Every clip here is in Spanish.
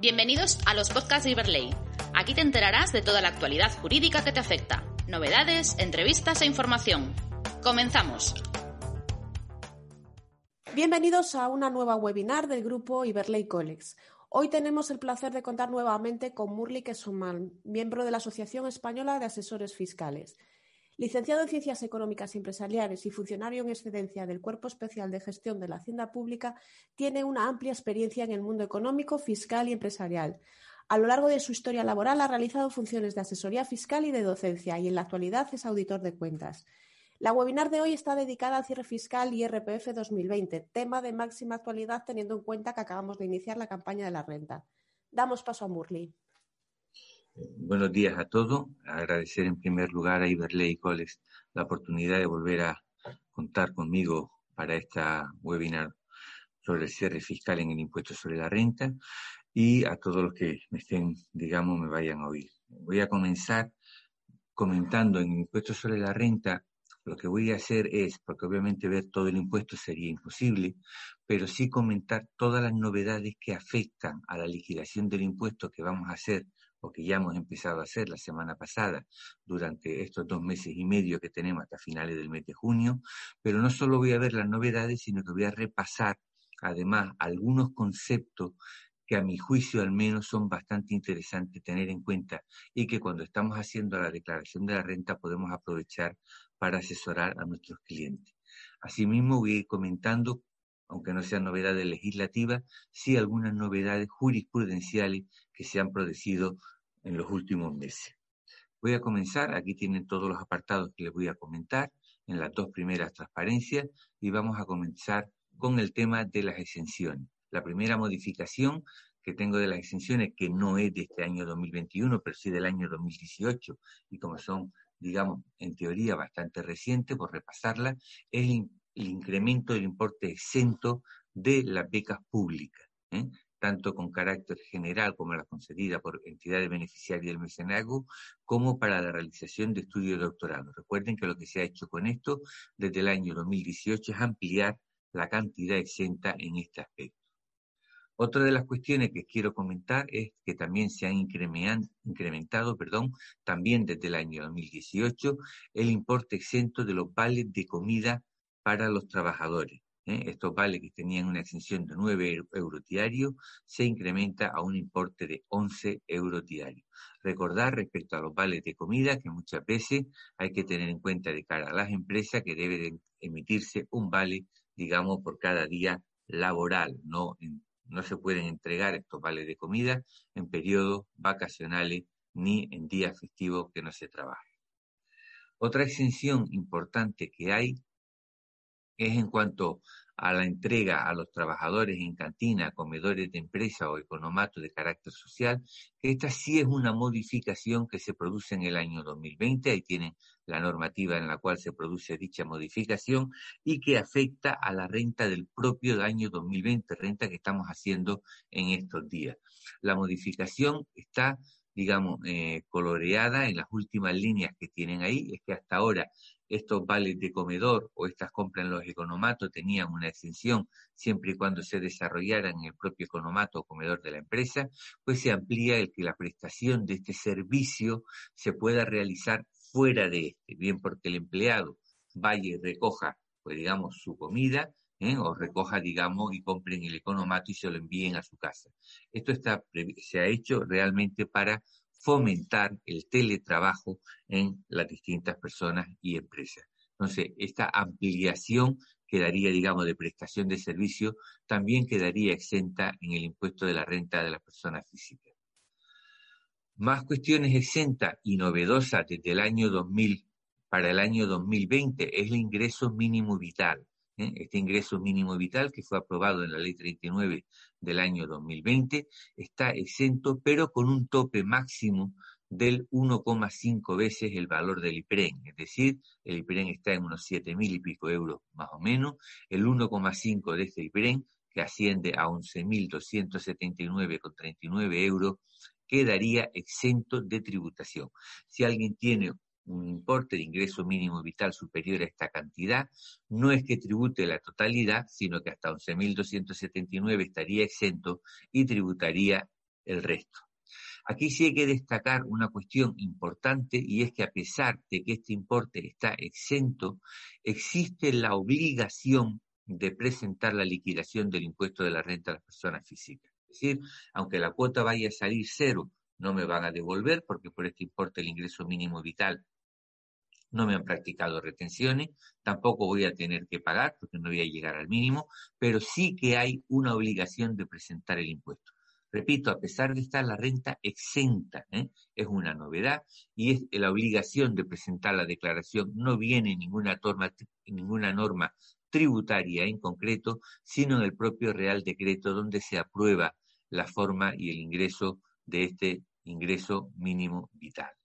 Bienvenidos a los podcasts de Iberley. Aquí te enterarás de toda la actualidad jurídica que te afecta, novedades, entrevistas e información. Comenzamos. Bienvenidos a una nueva webinar del grupo Iberley Colex. Hoy tenemos el placer de contar nuevamente con Murli Kesuman, miembro de la Asociación Española de Asesores Fiscales. Licenciado en Ciencias Económicas y Empresariales y funcionario en excedencia del Cuerpo Especial de Gestión de la Hacienda Pública, tiene una amplia experiencia en el mundo económico, fiscal y empresarial. A lo largo de su historia laboral ha realizado funciones de asesoría fiscal y de docencia y en la actualidad es auditor de cuentas. La webinar de hoy está dedicada al cierre fiscal y RPF 2020, tema de máxima actualidad teniendo en cuenta que acabamos de iniciar la campaña de la renta. Damos paso a Murli. Buenos días a todos. Agradecer en primer lugar a Iberley College la oportunidad de volver a contar conmigo para esta webinar sobre el cierre fiscal en el impuesto sobre la renta y a todos los que me estén, digamos, me vayan a oír. Voy a comenzar comentando en el impuesto sobre la renta. Lo que voy a hacer es, porque obviamente ver todo el impuesto sería imposible, pero sí comentar todas las novedades que afectan a la liquidación del impuesto que vamos a hacer o que ya hemos empezado a hacer la semana pasada durante estos dos meses y medio que tenemos hasta finales del mes de junio, pero no solo voy a ver las novedades, sino que voy a repasar además algunos conceptos que a mi juicio al menos son bastante interesantes tener en cuenta y que cuando estamos haciendo la declaración de la renta podemos aprovechar para asesorar a nuestros clientes. Asimismo voy a ir comentando aunque no sean novedades legislativas, sí algunas novedades jurisprudenciales que se han producido en los últimos meses. Voy a comenzar, aquí tienen todos los apartados que les voy a comentar en las dos primeras transparencias y vamos a comenzar con el tema de las exenciones. La primera modificación que tengo de las exenciones, que no es de este año 2021, pero sí del año 2018, y como son, digamos, en teoría bastante recientes, por repasarla, es el incremento del importe exento de las becas públicas, ¿eh? Tanto con carácter general como las concedidas por entidades beneficiarias del mecenazgo, como para la realización de estudios de doctorado. Recuerden que lo que se ha hecho con esto desde el año 2018 es ampliar la cantidad exenta en este aspecto. Otra de las cuestiones que quiero comentar es que también se han incrementado, perdón, también desde el año 2018, el importe exento de los vales de comida para los trabajadores. ¿Eh? Estos vales que tenían una exención de 9 euros diarios se incrementa a un importe de 11 euros diarios. Recordar respecto a los vales de comida que muchas veces hay que tener en cuenta de cara a las empresas que debe emitirse un vale, digamos, por cada día laboral. No, no se pueden entregar estos vales de comida en periodos vacacionales ni en días festivos que no se trabaje. Otra exención importante que hay es en cuanto a la entrega a los trabajadores en cantina, comedores de empresa o economatos de carácter social, que esta sí es una modificación que se produce en el año 2020, ahí tienen la normativa en la cual se produce dicha modificación y que afecta a la renta del propio año 2020, renta que estamos haciendo en estos días. La modificación está digamos, eh, coloreada en las últimas líneas que tienen ahí, es que hasta ahora estos vales de comedor o estas compras en los economatos tenían una exención siempre y cuando se desarrollaran en el propio economato o comedor de la empresa, pues se amplía el que la prestación de este servicio se pueda realizar fuera de este, bien porque el empleado vaya y recoja, pues digamos, su comida, ¿eh? o recoja, digamos, y compren el economato y se lo envíen a su casa. Esto está, se ha hecho realmente para fomentar el teletrabajo en las distintas personas y empresas. Entonces, esta ampliación quedaría, digamos, de prestación de servicio, también quedaría exenta en el impuesto de la renta de las personas físicas. Más cuestiones exentas y novedosas desde el año 2000 para el año 2020 es el ingreso mínimo vital. ¿Eh? este ingreso mínimo vital que fue aprobado en la ley 39 del año 2020, está exento, pero con un tope máximo del 1,5 veces el valor del IPREN, es decir, el IPREN está en unos 7 mil y pico euros más o menos, el 1,5 de este IPREN, que asciende a 11.279,39 euros, quedaría exento de tributación. Si alguien tiene un importe de ingreso mínimo vital superior a esta cantidad, no es que tribute la totalidad, sino que hasta 11.279 estaría exento y tributaría el resto. Aquí sí hay que destacar una cuestión importante y es que a pesar de que este importe está exento, existe la obligación de presentar la liquidación del impuesto de la renta a las personas físicas. Es decir, aunque la cuota vaya a salir cero, no me van a devolver porque por este importe el ingreso mínimo vital no me han practicado retenciones, tampoco voy a tener que pagar porque no voy a llegar al mínimo, pero sí que hay una obligación de presentar el impuesto. Repito, a pesar de estar la renta exenta, ¿eh? es una novedad y es la obligación de presentar la declaración no viene en ninguna ninguna norma tributaria en concreto, sino en el propio Real Decreto donde se aprueba la forma y el ingreso de este ingreso mínimo vital.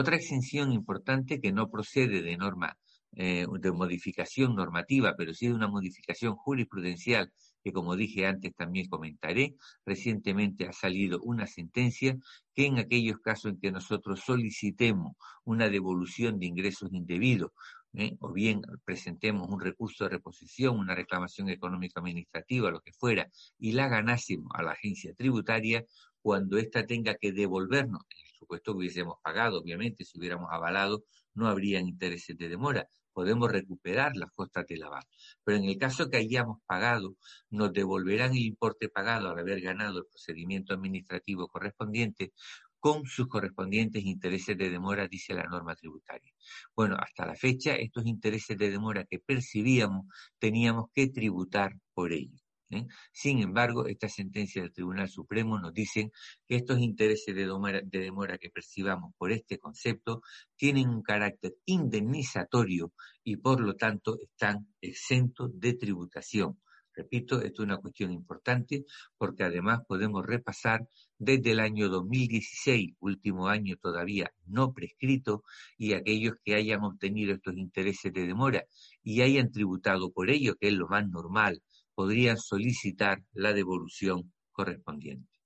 Otra exención importante que no procede de norma eh, de modificación normativa, pero sí de una modificación jurisprudencial que como dije antes también comentaré, recientemente ha salido una sentencia que en aquellos casos en que nosotros solicitemos una devolución de ingresos indebidos, ¿eh? o bien presentemos un recurso de reposición, una reclamación económica administrativa, lo que fuera, y la ganásemos a la agencia tributaria, cuando ésta tenga que devolvernos, en supuesto que hubiésemos pagado, obviamente, si hubiéramos avalado, no habrían intereses de demora, podemos recuperar las costas de lavar. Pero en el caso que hayamos pagado, nos devolverán el importe pagado al haber ganado el procedimiento administrativo correspondiente con sus correspondientes intereses de demora, dice la norma tributaria. Bueno, hasta la fecha, estos intereses de demora que percibíamos, teníamos que tributar por ellos. ¿Eh? Sin embargo, esta sentencia del Tribunal Supremo nos dice que estos intereses de de demora que percibamos por este concepto tienen un carácter indemnizatorio y por lo tanto están exentos de tributación. Repito, esto es una cuestión importante porque además podemos repasar desde el año 2016, último año todavía no prescrito, y aquellos que hayan obtenido estos intereses de demora y hayan tributado por ello, que es lo más normal, podrían solicitar la devolución correspondiente.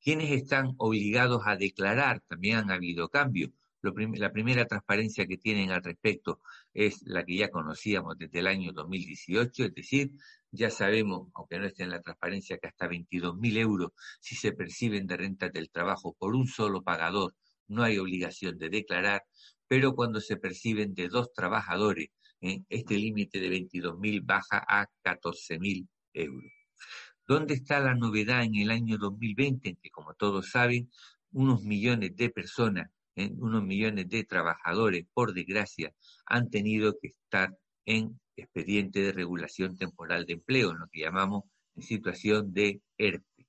¿Quiénes están obligados a declarar? También han habido cambios. la primera transparencia que tienen al respecto es la que ya conocíamos desde el año 2018, es decir, ya sabemos, aunque no esté en la transparencia, que hasta 22.000 euros si se perciben de rentas del trabajo por un solo pagador, no hay obligación de declarar, pero cuando se perciben de dos trabajadores ¿eh? este límite de 22.000 baja a 14.000 euros. ¿Dónde está la novedad en el año 2020? En que, como todos saben, unos millones de personas, ¿eh? unos millones de trabajadores, por desgracia, han tenido que estar en expediente de regulación temporal de empleo, en lo que llamamos situación de ERTE.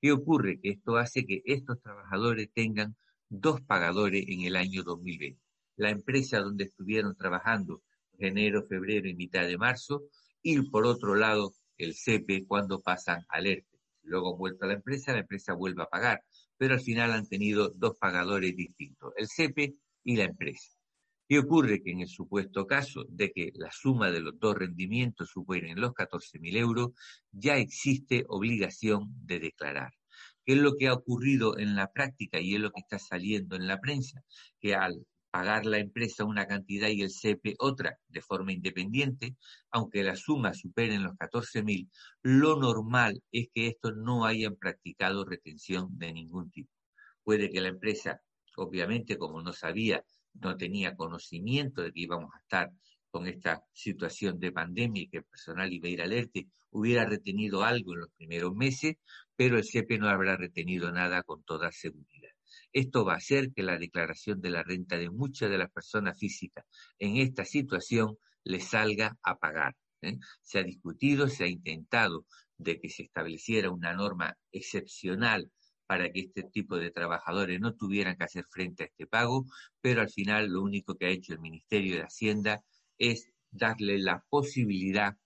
¿Qué ocurre? Que esto hace que estos trabajadores tengan dos pagadores en el año 2020. La empresa donde estuvieron trabajando enero, febrero y mitad de marzo, y por otro lado el CEPE cuando pasan al ERTE. Luego vuelto a la empresa, la empresa vuelve a pagar, pero al final han tenido dos pagadores distintos, el CEPE y la empresa. Y ocurre que en el supuesto caso de que la suma de los dos rendimientos superen los 14.000 euros, ya existe obligación de declarar. ¿Qué es lo que ha ocurrido en la práctica y es lo que está saliendo en la prensa? Que al pagar la empresa una cantidad y el CEPE otra de forma independiente, aunque la suma superen los 14.000, lo normal es que estos no hayan practicado retención de ningún tipo. Puede que la empresa, obviamente, como no sabía, no tenía conocimiento de que íbamos a estar con esta situación de pandemia y que el personal iba a alerte, hubiera retenido algo en los primeros meses, pero el CEPE no habrá retenido nada con toda seguridad. Esto va a hacer que la declaración de la renta de muchas de las personas físicas en esta situación les salga a pagar. ¿eh? Se ha discutido, se ha intentado de que se estableciera una norma excepcional para que este tipo de trabajadores no tuvieran que hacer frente a este pago, pero al final lo único que ha hecho el Ministerio de Hacienda es darle la posibilidad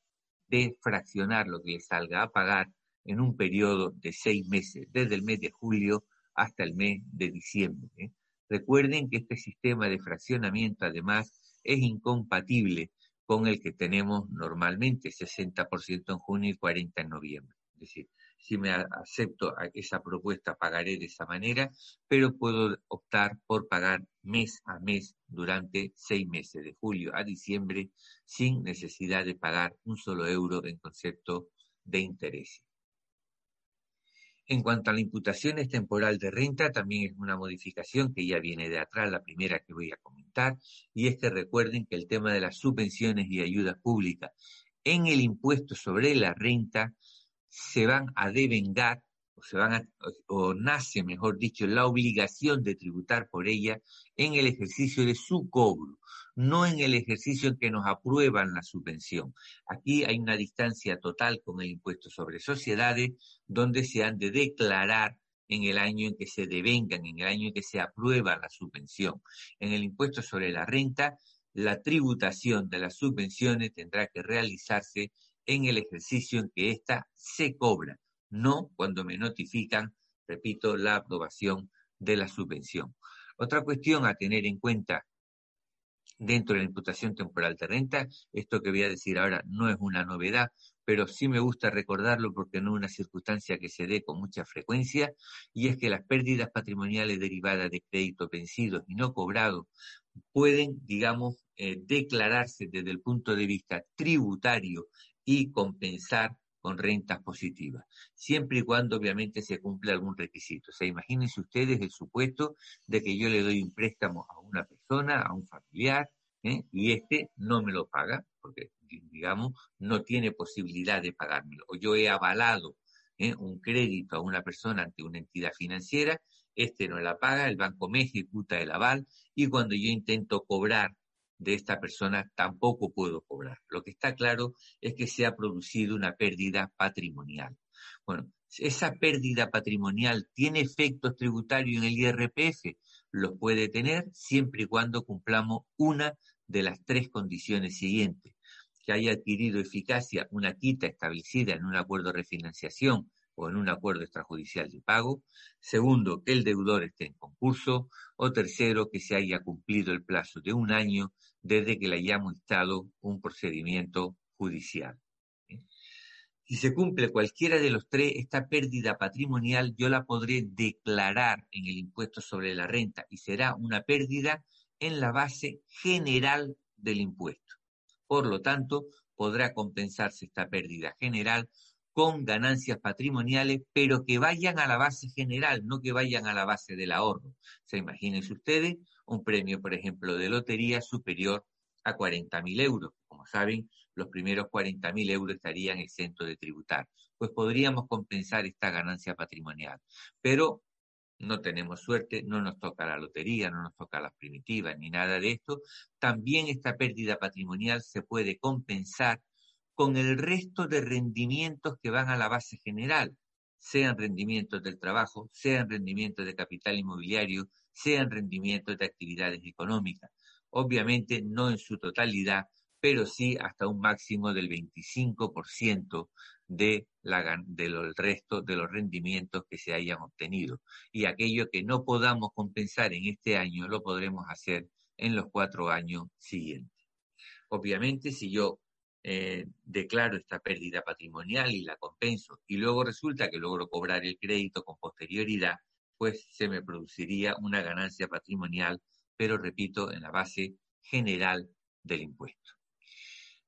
de fraccionar lo que le salga a pagar en un periodo de seis meses, desde el mes de julio hasta el mes de diciembre. ¿eh? Recuerden que este sistema de fraccionamiento además es incompatible con el que tenemos normalmente, 60% en junio y 40% en noviembre. Es decir, si me acepto esa propuesta pagaré de esa manera, pero puedo optar por pagar mes a mes durante seis meses, de julio a diciembre, sin necesidad de pagar un solo euro en concepto de interés. En cuanto a la imputación temporal de renta, también es una modificación que ya viene de atrás, la primera que voy a comentar, y es que recuerden que el tema de las subvenciones y ayudas públicas en el impuesto sobre la renta se van a devengar o se nace, mejor dicho, la obligación de tributar por ella en el ejercicio de su cobro, no en el ejercicio en que nos aprueban la subvención. Aquí hay una distancia total con el impuesto sobre sociedades, donde se han de declarar en el año en que se devengan, en el año en que se aprueba la subvención. En el impuesto sobre la renta, la tributación de las subvenciones tendrá que realizarse en el ejercicio en que ésta se cobra, no cuando me notifican, repito, la aprobación de la subvención. Otra cuestión a tener en cuenta dentro de la imputación temporal de renta, esto que voy a decir ahora no es una novedad, pero sí me gusta recordarlo porque no es una circunstancia que se dé con mucha frecuencia, y es que las pérdidas patrimoniales derivadas de créditos vencidos y no cobrados pueden, digamos, eh, declararse desde el punto de vista tributario y compensar con rentas positivas, siempre y cuando obviamente se cumpla algún requisito. O sea, imagínense ustedes el supuesto de que yo le doy un préstamo a una persona, a un familiar, ¿eh? y este no me lo paga, porque digamos, no tiene posibilidad de pagármelo. O yo he avalado ¿eh? un crédito a una persona ante una entidad financiera, este no la paga, el banco me ejecuta el aval, y cuando yo intento cobrar de esta persona tampoco puedo cobrar. Lo que está claro es que se ha producido una pérdida patrimonial. Bueno, esa pérdida patrimonial tiene efectos tributarios en el IRPF, los puede tener siempre y cuando cumplamos una de las tres condiciones siguientes. Que haya adquirido eficacia una quita establecida en un acuerdo de refinanciación o en un acuerdo extrajudicial de pago. Segundo, que el deudor esté en concurso. O tercero, que se haya cumplido el plazo de un año desde que le hayamos instado un procedimiento judicial. Si se cumple cualquiera de los tres, esta pérdida patrimonial yo la podré declarar en el impuesto sobre la renta y será una pérdida en la base general del impuesto. Por lo tanto, podrá compensarse esta pérdida general con ganancias patrimoniales, pero que vayan a la base general, no que vayan a la base del ahorro. Se imagínense ustedes un premio, por ejemplo, de lotería superior a 40.000 euros. Como saben, los primeros 40.000 euros estarían exentos de tributar. Pues podríamos compensar esta ganancia patrimonial. Pero no tenemos suerte, no nos toca la lotería, no nos toca las primitivas, ni nada de esto. También esta pérdida patrimonial se puede compensar con el resto de rendimientos que van a la base general, sean rendimientos del trabajo, sean rendimientos de capital inmobiliario, sean rendimientos de actividades económicas. Obviamente no en su totalidad, pero sí hasta un máximo del 25% de la, del resto de los rendimientos que se hayan obtenido. Y aquello que no podamos compensar en este año lo podremos hacer en los cuatro años siguientes. Obviamente, si yo eh, declaro esta pérdida patrimonial y la compenso y luego resulta que logro cobrar el crédito con posterioridad, pues se me produciría una ganancia patrimonial, pero repito, en la base general del impuesto.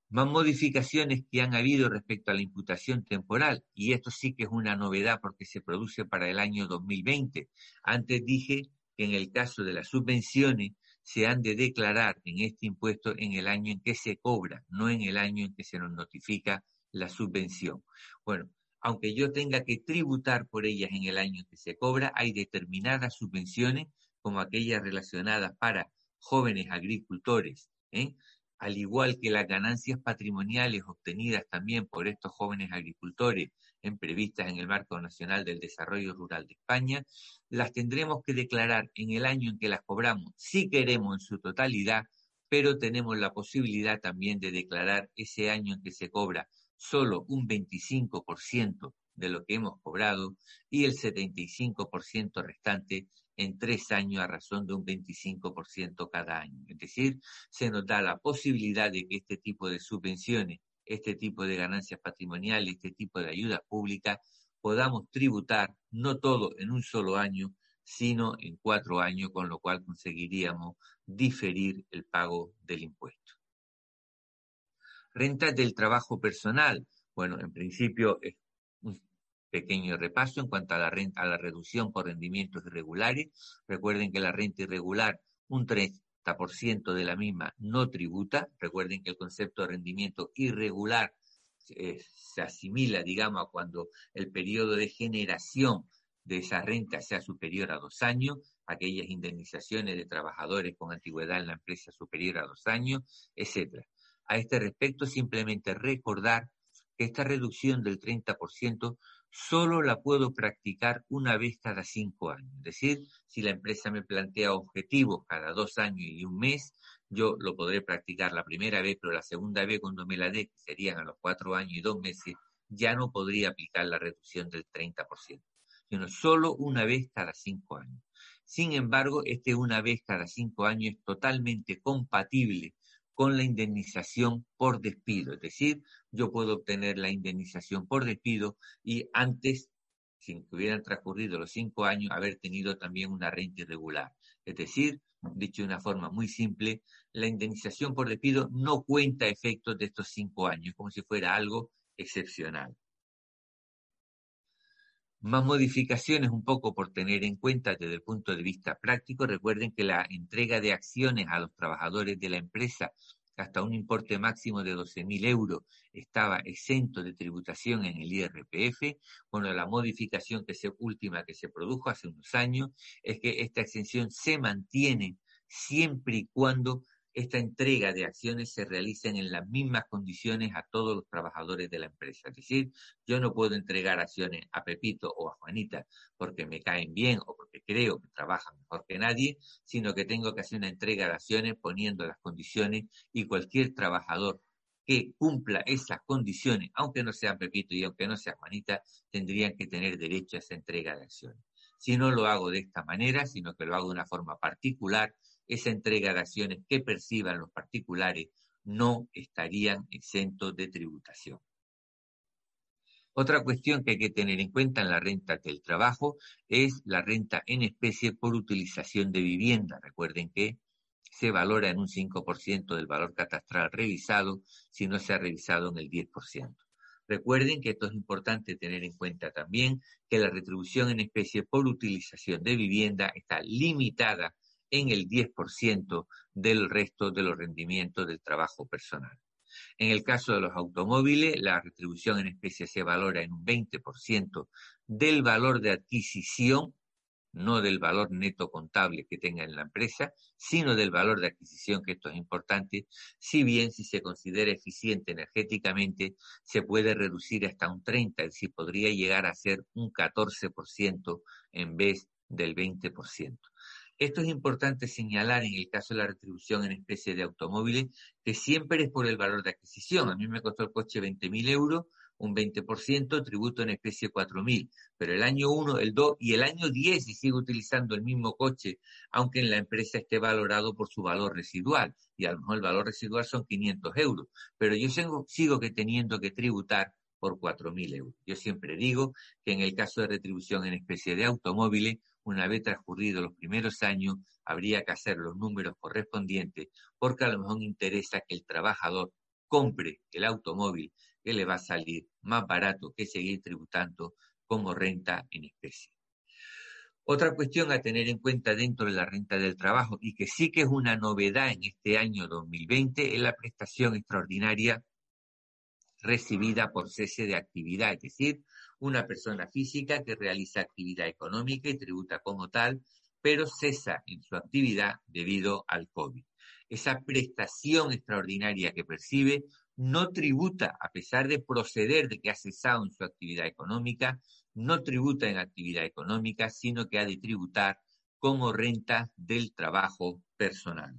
Más modificaciones que han habido respecto a la imputación temporal, y esto sí que es una novedad porque se produce para el año 2020. Antes dije que en el caso de las subvenciones se han de declarar en este impuesto en el año en que se cobra, no en el año en que se nos notifica la subvención. Bueno, aunque yo tenga que tributar por ellas en el año en que se cobra, hay determinadas subvenciones, como aquellas relacionadas para jóvenes agricultores, ¿eh? al igual que las ganancias patrimoniales obtenidas también por estos jóvenes agricultores en previstas en el Marco Nacional del Desarrollo Rural de España, las tendremos que declarar en el año en que las cobramos, si queremos en su totalidad, pero tenemos la posibilidad también de declarar ese año en que se cobra solo un 25% de lo que hemos cobrado y el 75% restante en tres años a razón de un 25% cada año. Es decir, se nos da la posibilidad de que este tipo de subvenciones, este tipo de ganancias patrimoniales, este tipo de ayudas públicas, podamos tributar no todo en un solo año, sino en cuatro años, con lo cual conseguiríamos diferir el pago del impuesto. Rentas del trabajo personal. Bueno, en principio es un pequeño repaso en cuanto a la renta, a la reducción por rendimientos irregulares. Recuerden que la renta irregular, un 30% de la misma no tributa. Recuerden que el concepto de rendimiento irregular eh, se asimila, digamos, a cuando el periodo de generación de esa renta sea superior a dos años, aquellas indemnizaciones de trabajadores con antigüedad en la empresa superior a dos años, etcétera. A este respecto, simplemente recordar que esta reducción del 30% solo la puedo practicar una vez cada cinco años. Es decir, si la empresa me plantea objetivos cada dos años y un mes, yo lo podré practicar la primera vez, pero la segunda vez cuando me la dé, que serían a los cuatro años y dos meses, ya no podría aplicar la reducción del 30%, sino solo una vez cada cinco años. Sin embargo, este una vez cada cinco años es totalmente compatible con la indemnización por despido. Es decir, yo puedo obtener la indemnización por despido y antes, sin que hubieran transcurrido los cinco años, haber tenido también una renta irregular. Es decir, dicho de una forma muy simple, la indemnización por despido no cuenta efectos de estos cinco años, como si fuera algo excepcional. Más modificaciones un poco por tener en cuenta desde el punto de vista práctico. Recuerden que la entrega de acciones a los trabajadores de la empresa hasta un importe máximo de 12.000 euros estaba exento de tributación en el IRPF. Bueno, la modificación que se, última que se produjo hace unos años es que esta exención se mantiene siempre y cuando esta entrega de acciones se realiza en las mismas condiciones a todos los trabajadores de la empresa. Es decir, yo no puedo entregar acciones a Pepito o a Juanita porque me caen bien o porque creo que trabajan mejor que nadie, sino que tengo que hacer una entrega de acciones poniendo las condiciones y cualquier trabajador que cumpla esas condiciones, aunque no sea Pepito y aunque no sea Juanita, tendrían que tener derecho a esa entrega de acciones. Si no lo hago de esta manera, sino que lo hago de una forma particular, esa entrega de acciones que perciban los particulares no estarían exentos de tributación. Otra cuestión que hay que tener en cuenta en la renta del trabajo es la renta en especie por utilización de vivienda. Recuerden que se valora en un 5% del valor catastral revisado si no se ha revisado en el 10%. Recuerden que esto es importante tener en cuenta también que la retribución en especie por utilización de vivienda está limitada en el 10% del resto de los rendimientos del trabajo personal. En el caso de los automóviles, la retribución en especie se valora en un 20% del valor de adquisición, no del valor neto contable que tenga en la empresa, sino del valor de adquisición, que esto es importante, si bien si se considera eficiente energéticamente, se puede reducir hasta un 30%, es decir, podría llegar a ser un 14% en vez del 20%. Esto es importante señalar en el caso de la retribución en especie de automóviles, que siempre es por el valor de adquisición. A mí me costó el coche 20.000 euros, un 20%, tributo en especie 4.000. Pero el año 1, el 2 y el año 10, si sigo utilizando el mismo coche, aunque en la empresa esté valorado por su valor residual, y a lo mejor el valor residual son 500 euros, pero yo sigo, sigo que teniendo que tributar por 4.000 euros. Yo siempre digo que en el caso de retribución en especie de automóviles, una vez transcurridos los primeros años, habría que hacer los números correspondientes, porque a lo mejor interesa que el trabajador compre el automóvil que le va a salir más barato que seguir tributando como renta en especie. Otra cuestión a tener en cuenta dentro de la renta del trabajo y que sí que es una novedad en este año 2020 es la prestación extraordinaria recibida por cese de actividad, es decir, una persona física que realiza actividad económica y tributa como tal, pero cesa en su actividad debido al COVID. Esa prestación extraordinaria que percibe no tributa, a pesar de proceder de que ha cesado en su actividad económica, no tributa en actividad económica, sino que ha de tributar como renta del trabajo personal.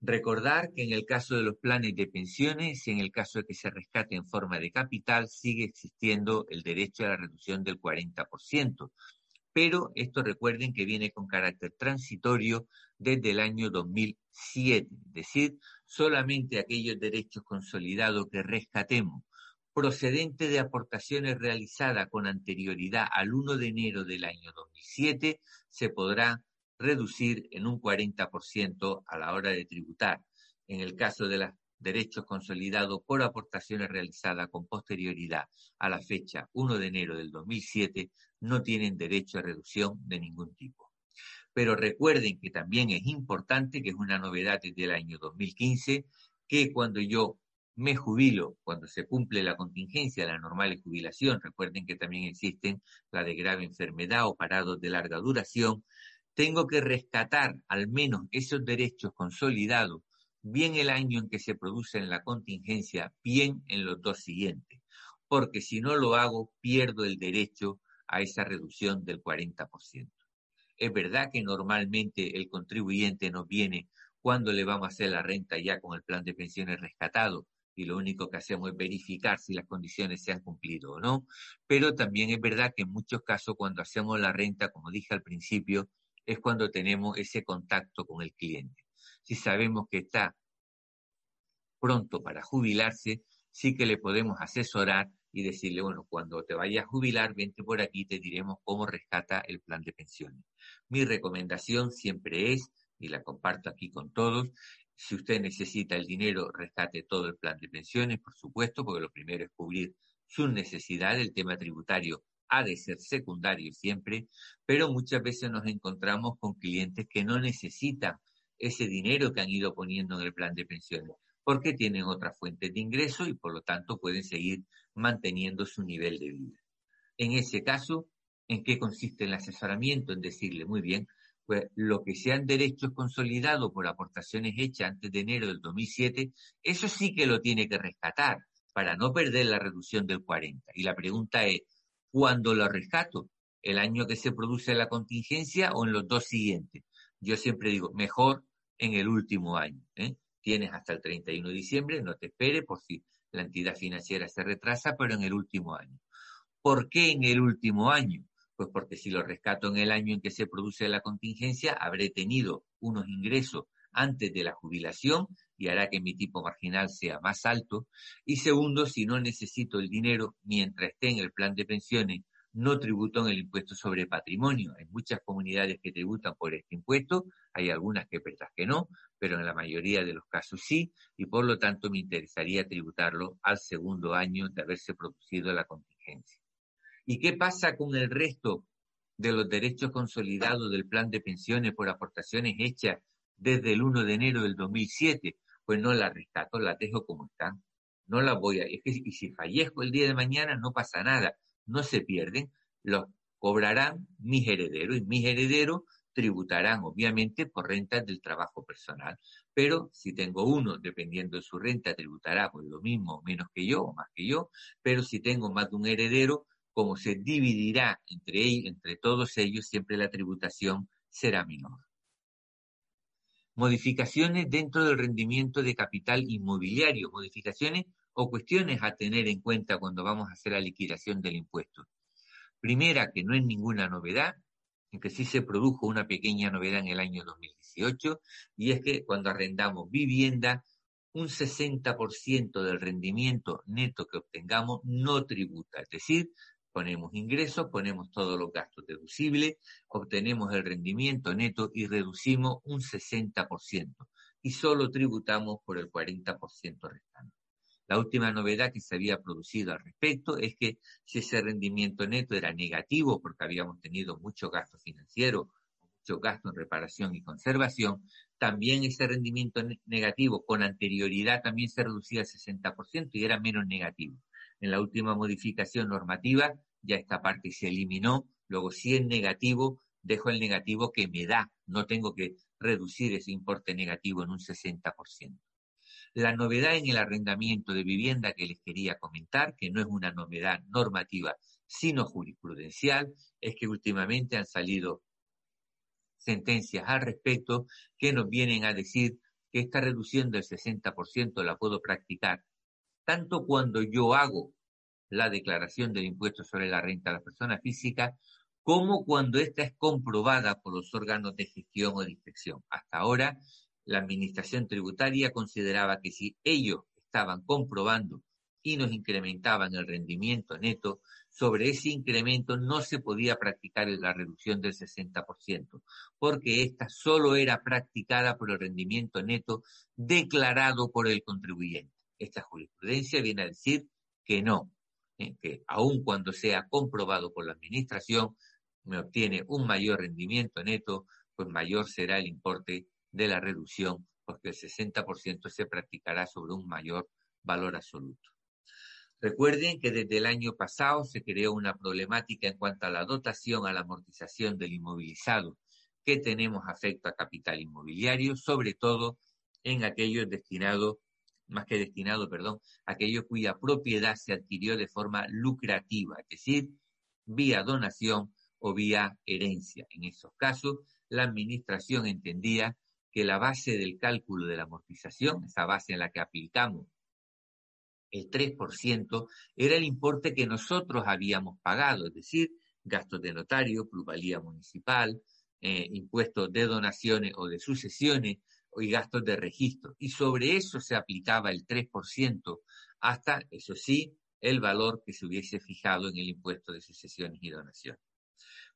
Recordar que en el caso de los planes de pensiones y en el caso de que se rescate en forma de capital, sigue existiendo el derecho a la reducción del 40%. Pero esto recuerden que viene con carácter transitorio desde el año 2007, es decir, solamente aquellos derechos consolidados que rescatemos procedentes de aportaciones realizadas con anterioridad al 1 de enero del año 2007 se podrá reducir en un 40% a la hora de tributar. En el caso de los derechos consolidados por aportaciones realizadas con posterioridad a la fecha 1 de enero del 2007, no tienen derecho a reducción de ningún tipo. Pero recuerden que también es importante, que es una novedad desde el año 2015, que cuando yo me jubilo, cuando se cumple la contingencia de la normal jubilación, recuerden que también existen la de grave enfermedad o parados de larga duración, tengo que rescatar al menos esos derechos consolidados, bien el año en que se produce la contingencia, bien en los dos siguientes, porque si no lo hago, pierdo el derecho a esa reducción del 40%. Es verdad que normalmente el contribuyente nos viene cuando le vamos a hacer la renta ya con el plan de pensiones rescatado y lo único que hacemos es verificar si las condiciones se han cumplido o no, pero también es verdad que en muchos casos cuando hacemos la renta, como dije al principio, es cuando tenemos ese contacto con el cliente. Si sabemos que está pronto para jubilarse, sí que le podemos asesorar y decirle, bueno, cuando te vayas a jubilar, vente por aquí, te diremos cómo rescata el plan de pensiones. Mi recomendación siempre es, y la comparto aquí con todos, si usted necesita el dinero, rescate todo el plan de pensiones, por supuesto, porque lo primero es cubrir sus necesidades, el tema tributario ha de ser secundario siempre, pero muchas veces nos encontramos con clientes que no necesitan ese dinero que han ido poniendo en el plan de pensiones, porque tienen otras fuentes de ingreso y por lo tanto pueden seguir manteniendo su nivel de vida. En ese caso, ¿en qué consiste el asesoramiento? En decirle, muy bien, pues lo que sean derechos consolidados por aportaciones hechas antes de enero del 2007, eso sí que lo tiene que rescatar para no perder la reducción del 40. Y la pregunta es, cuando lo rescato, el año que se produce la contingencia o en los dos siguientes. Yo siempre digo, mejor en el último año. ¿eh? Tienes hasta el 31 de diciembre, no te espere por si la entidad financiera se retrasa, pero en el último año. ¿Por qué en el último año? Pues porque si lo rescato en el año en que se produce la contingencia, habré tenido unos ingresos antes de la jubilación y hará que mi tipo marginal sea más alto. Y segundo, si no necesito el dinero mientras esté en el plan de pensiones, no tributo en el impuesto sobre patrimonio. Hay muchas comunidades que tributan por este impuesto, hay algunas que otras que no, pero en la mayoría de los casos sí, y por lo tanto me interesaría tributarlo al segundo año de haberse producido la contingencia. ¿Y qué pasa con el resto de los derechos consolidados del plan de pensiones por aportaciones hechas desde el 1 de enero del 2007? pues no la rescato, la dejo como están. No la voy a... Y si fallezco el día de mañana, no pasa nada. No se pierden. Los cobrarán mis herederos y mis herederos tributarán obviamente por rentas del trabajo personal. Pero si tengo uno, dependiendo de su renta, tributará pues lo mismo menos que yo o más que yo. Pero si tengo más de un heredero, como se dividirá entre, entre todos ellos, siempre la tributación será menor modificaciones dentro del rendimiento de capital inmobiliario, modificaciones o cuestiones a tener en cuenta cuando vamos a hacer la liquidación del impuesto. Primera, que no es ninguna novedad, que sí se produjo una pequeña novedad en el año 2018, y es que cuando arrendamos vivienda, un 60% del rendimiento neto que obtengamos no tributa, es decir, ponemos ingresos, ponemos todos los gastos deducibles, obtenemos el rendimiento neto y reducimos un 60% y solo tributamos por el 40% restante. La última novedad que se había producido al respecto es que si ese rendimiento neto era negativo porque habíamos tenido mucho gasto financiero, mucho gasto en reparación y conservación, también ese rendimiento negativo con anterioridad también se reducía al 60% y era menos negativo. En la última modificación normativa ya esta parte se eliminó, luego si es negativo, dejo el negativo que me da, no tengo que reducir ese importe negativo en un 60%. La novedad en el arrendamiento de vivienda que les quería comentar, que no es una novedad normativa, sino jurisprudencial, es que últimamente han salido sentencias al respecto que nos vienen a decir que esta reducción del 60% la puedo practicar tanto cuando yo hago la declaración del impuesto sobre la renta a la persona física, como cuando ésta es comprobada por los órganos de gestión o de inspección. Hasta ahora, la Administración Tributaria consideraba que si ellos estaban comprobando y nos incrementaban el rendimiento neto, sobre ese incremento no se podía practicar la reducción del 60%, porque esta solo era practicada por el rendimiento neto declarado por el contribuyente. Esta jurisprudencia viene a decir que no, que aun cuando sea comprobado por la Administración, me obtiene un mayor rendimiento neto, pues mayor será el importe de la reducción, porque el 60% se practicará sobre un mayor valor absoluto. Recuerden que desde el año pasado se creó una problemática en cuanto a la dotación a la amortización del inmovilizado que tenemos afecto a capital inmobiliario, sobre todo en aquellos destinados, más que destinados, perdón, aquellos cuya propiedad se adquirió de forma lucrativa, es decir, vía donación o vía herencia. En esos casos, la administración entendía que la base del cálculo de la amortización, esa base en la que aplicamos el 3% era el importe que nosotros habíamos pagado, es decir, gastos de notario, plusvalía municipal, eh, impuestos de donaciones o de sucesiones y gastos de registro. Y sobre eso se aplicaba el 3% hasta, eso sí, el valor que se hubiese fijado en el impuesto de sucesiones y donaciones.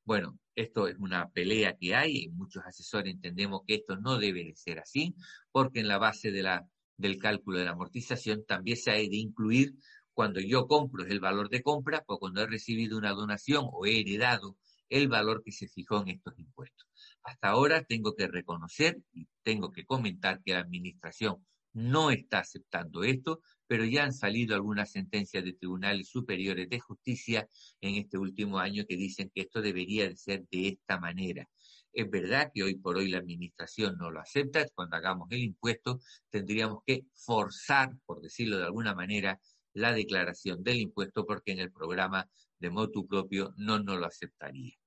Bueno, esto es una pelea que hay y muchos asesores entendemos que esto no debe de ser así, porque en la base del cálculo de la amortización también se ha de incluir cuando yo compro es el valor de compra o cuando he recibido una donación o he heredado el valor que se fijó en estos impuestos. Hasta ahora tengo que reconocer y tengo que comentar que la Administración no está aceptando esto, pero ya han salido algunas sentencias de tribunales superiores de justicia en este último año que dicen que esto debería de ser de esta manera. Es verdad que hoy por hoy la administración no lo acepta, cuando hagamos el impuesto tendríamos que forzar, por decirlo de alguna manera, la declaración del impuesto porque en el programa de motu propio no nos lo aceptaría.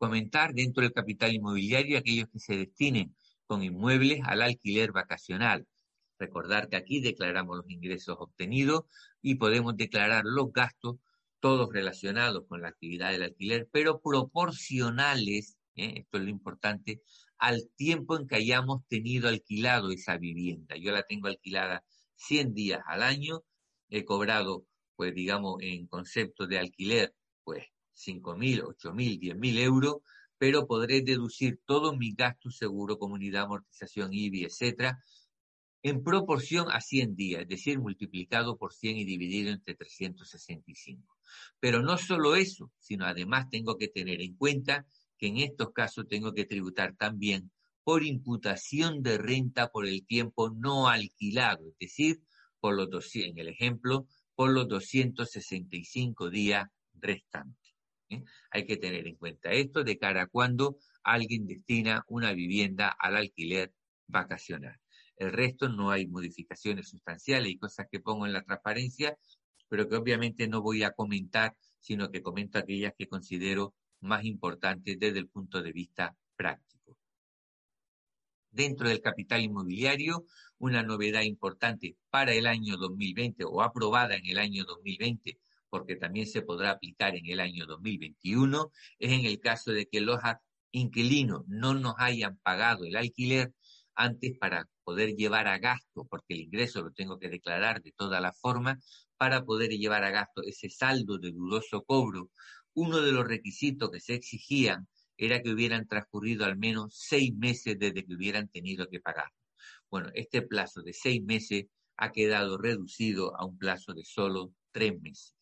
Comentar dentro del capital inmobiliario aquellos que se destinen con inmuebles al alquiler vacacional. Recordar que aquí declaramos los ingresos obtenidos y podemos declarar los gastos todos relacionados con la actividad del alquiler, pero proporcionales, ¿eh? esto es lo importante, al tiempo en que hayamos tenido alquilado esa vivienda. Yo la tengo alquilada 100 días al año, he cobrado, pues digamos, en concepto de alquiler, pues 5.000, 8.000, 10.000 euros, pero podré deducir todos mis gastos, seguro, comunidad, amortización, IBI, etcétera, en proporción a 100 días, es decir, multiplicado por 100 y dividido entre 365. Pero no solo eso, sino además tengo que tener en cuenta que en estos casos tengo que tributar también por imputación de renta por el tiempo no alquilado, es decir, por los 200, en el ejemplo, por los 265 días restantes. ¿Eh? Hay que tener en cuenta esto de cara a cuando alguien destina una vivienda al alquiler vacacional. El resto no hay modificaciones sustanciales y cosas que pongo en la transparencia pero que obviamente no voy a comentar, sino que comento aquellas que considero más importantes desde el punto de vista práctico. Dentro del capital inmobiliario, una novedad importante para el año 2020 o aprobada en el año 2020, porque también se podrá aplicar en el año 2021, es en el caso de que los inquilinos no nos hayan pagado el alquiler antes para poder llevar a gasto, porque el ingreso lo tengo que declarar de todas las formas, para poder llevar a gasto ese saldo de dudoso cobro, uno de los requisitos que se exigían era que hubieran transcurrido al menos seis meses desde que hubieran tenido que pagar. Bueno, este plazo de seis meses ha quedado reducido a un plazo de solo tres meses.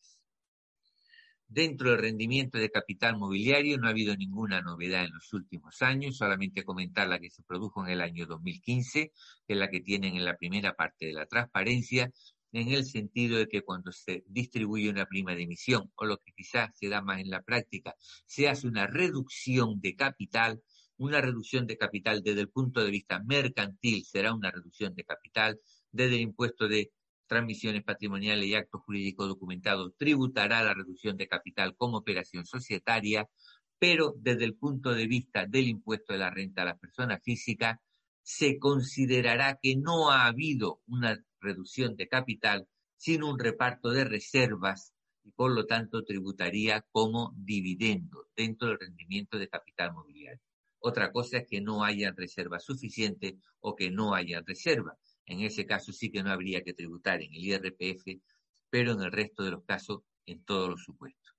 Dentro del rendimiento de capital mobiliario no ha habido ninguna novedad en los últimos años, solamente comentar la que se produjo en el año 2015, que es la que tienen en la primera parte de la transparencia, en el sentido de que cuando se distribuye una prima de emisión, o lo que quizás se da más en la práctica, se hace una reducción de capital, una reducción de capital desde el punto de vista mercantil será una reducción de capital, desde el impuesto de transmisiones patrimoniales y actos jurídicos documentados tributará la reducción de capital como operación societaria, pero desde el punto de vista del impuesto de la renta a las personas físicas se considerará que no ha habido una reducción de capital, sino un reparto de reservas y por lo tanto tributaría como dividendo dentro del rendimiento de capital mobiliario. Otra cosa es que no haya reservas suficientes o que no haya reservas. En ese caso sí que no habría que tributar en el IRPF, pero en el resto de los casos en todos los supuestos.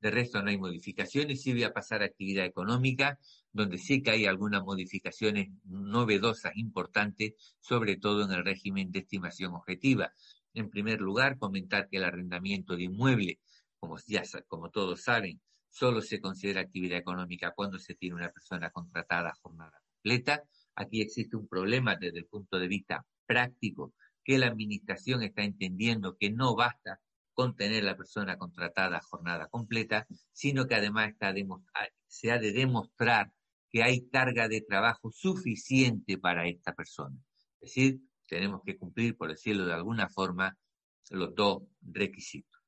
De resto no hay modificaciones, sí voy a pasar a actividad económica, donde sí que hay algunas modificaciones novedosas importantes, sobre todo en el régimen de estimación objetiva. En primer lugar, comentar que el arrendamiento de inmueble, como, como todos saben, solo se considera actividad económica cuando se tiene una persona contratada a jornada completa. Aquí existe un problema desde el punto de vista práctico, que la administración está entendiendo que no basta con tener la persona contratada a jornada completa, sino que además está se ha de demostrar que hay carga de trabajo suficiente para esta persona. Es decir, tenemos que cumplir, por decirlo de alguna forma, los dos requisitos.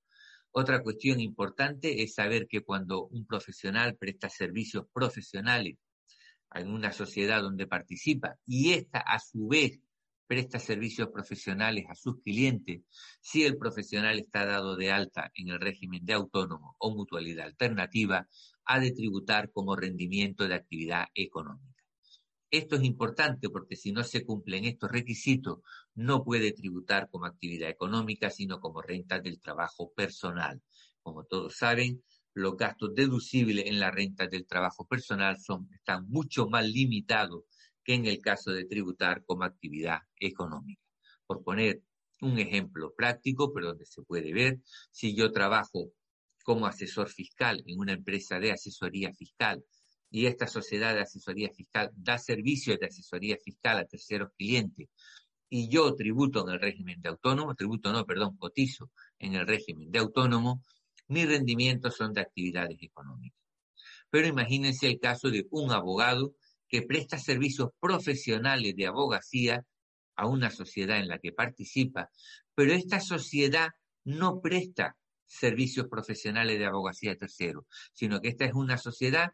Otra cuestión importante es saber que cuando un profesional presta servicios profesionales en una sociedad donde participa y ésta a su vez presta servicios profesionales a sus clientes, si el profesional está dado de alta en el régimen de autónomo o mutualidad alternativa, ha de tributar como rendimiento de actividad económica. Esto es importante porque si no se cumplen estos requisitos, no puede tributar como actividad económica, sino como renta del trabajo personal. Como todos saben, los gastos deducibles en la renta del trabajo personal son, están mucho más limitados que en el caso de tributar como actividad económica. Por poner un ejemplo práctico, pero donde se puede ver, si yo trabajo como asesor fiscal en una empresa de asesoría fiscal y esta sociedad de asesoría fiscal da servicios de asesoría fiscal a terceros clientes y yo tributo en el régimen de autónomo, tributo no, perdón, cotizo en el régimen de autónomo, mis rendimientos son de actividades económicas. Pero imagínense el caso de un abogado que presta servicios profesionales de abogacía a una sociedad en la que participa, pero esta sociedad no presta servicios profesionales de abogacía tercero, sino que esta es una sociedad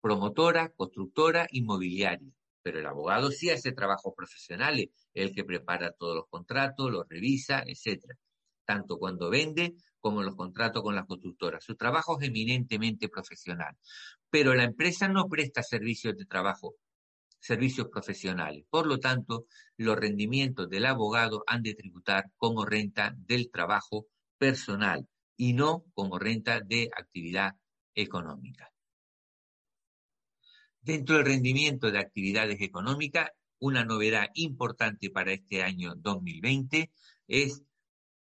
promotora, constructora, inmobiliaria. Pero el abogado sí hace trabajos profesionales, el que prepara todos los contratos, los revisa, etcétera, tanto cuando vende como los contratos con las constructoras. Su trabajo es eminentemente profesional pero la empresa no presta servicios de trabajo, servicios profesionales. Por lo tanto, los rendimientos del abogado han de tributar como renta del trabajo personal y no como renta de actividad económica. Dentro del rendimiento de actividades económicas, una novedad importante para este año 2020 es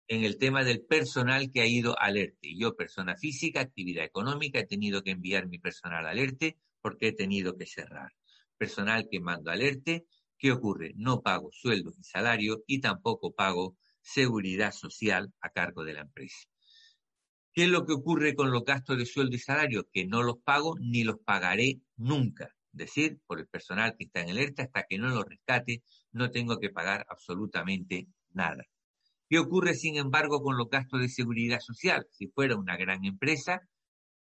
en el tema del personal que ha ido alerte. Yo, persona física, actividad económica, he tenido que enviar mi personal alerte porque he tenido que cerrar. Personal que mando alerte, ¿qué ocurre? No pago sueldos y salarios y tampoco pago seguridad social a cargo de la empresa. ¿Qué es lo que ocurre con los gastos de sueldo y salario? Que no los pago ni los pagaré nunca. Es decir, por el personal que está en alerta, hasta que no lo rescate, no tengo que pagar absolutamente nada. ¿Qué ocurre, sin embargo, con los gastos de seguridad social? Si fuera una gran empresa,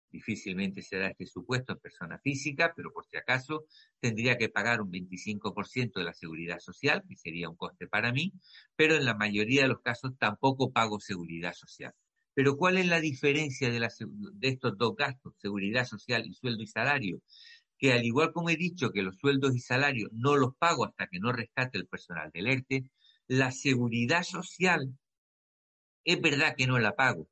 difícilmente se da este supuesto en persona física, pero por si acaso tendría que pagar un 25% de la seguridad social, que sería un coste para mí, pero en la mayoría de los casos tampoco pago seguridad social. Pero ¿cuál es la diferencia de, de estos dos gastos, seguridad social y sueldo y salario? Que al igual como he dicho que los sueldos y salarios no los pago hasta que no rescate el personal del ERTE, la seguridad social, es verdad que no la pago,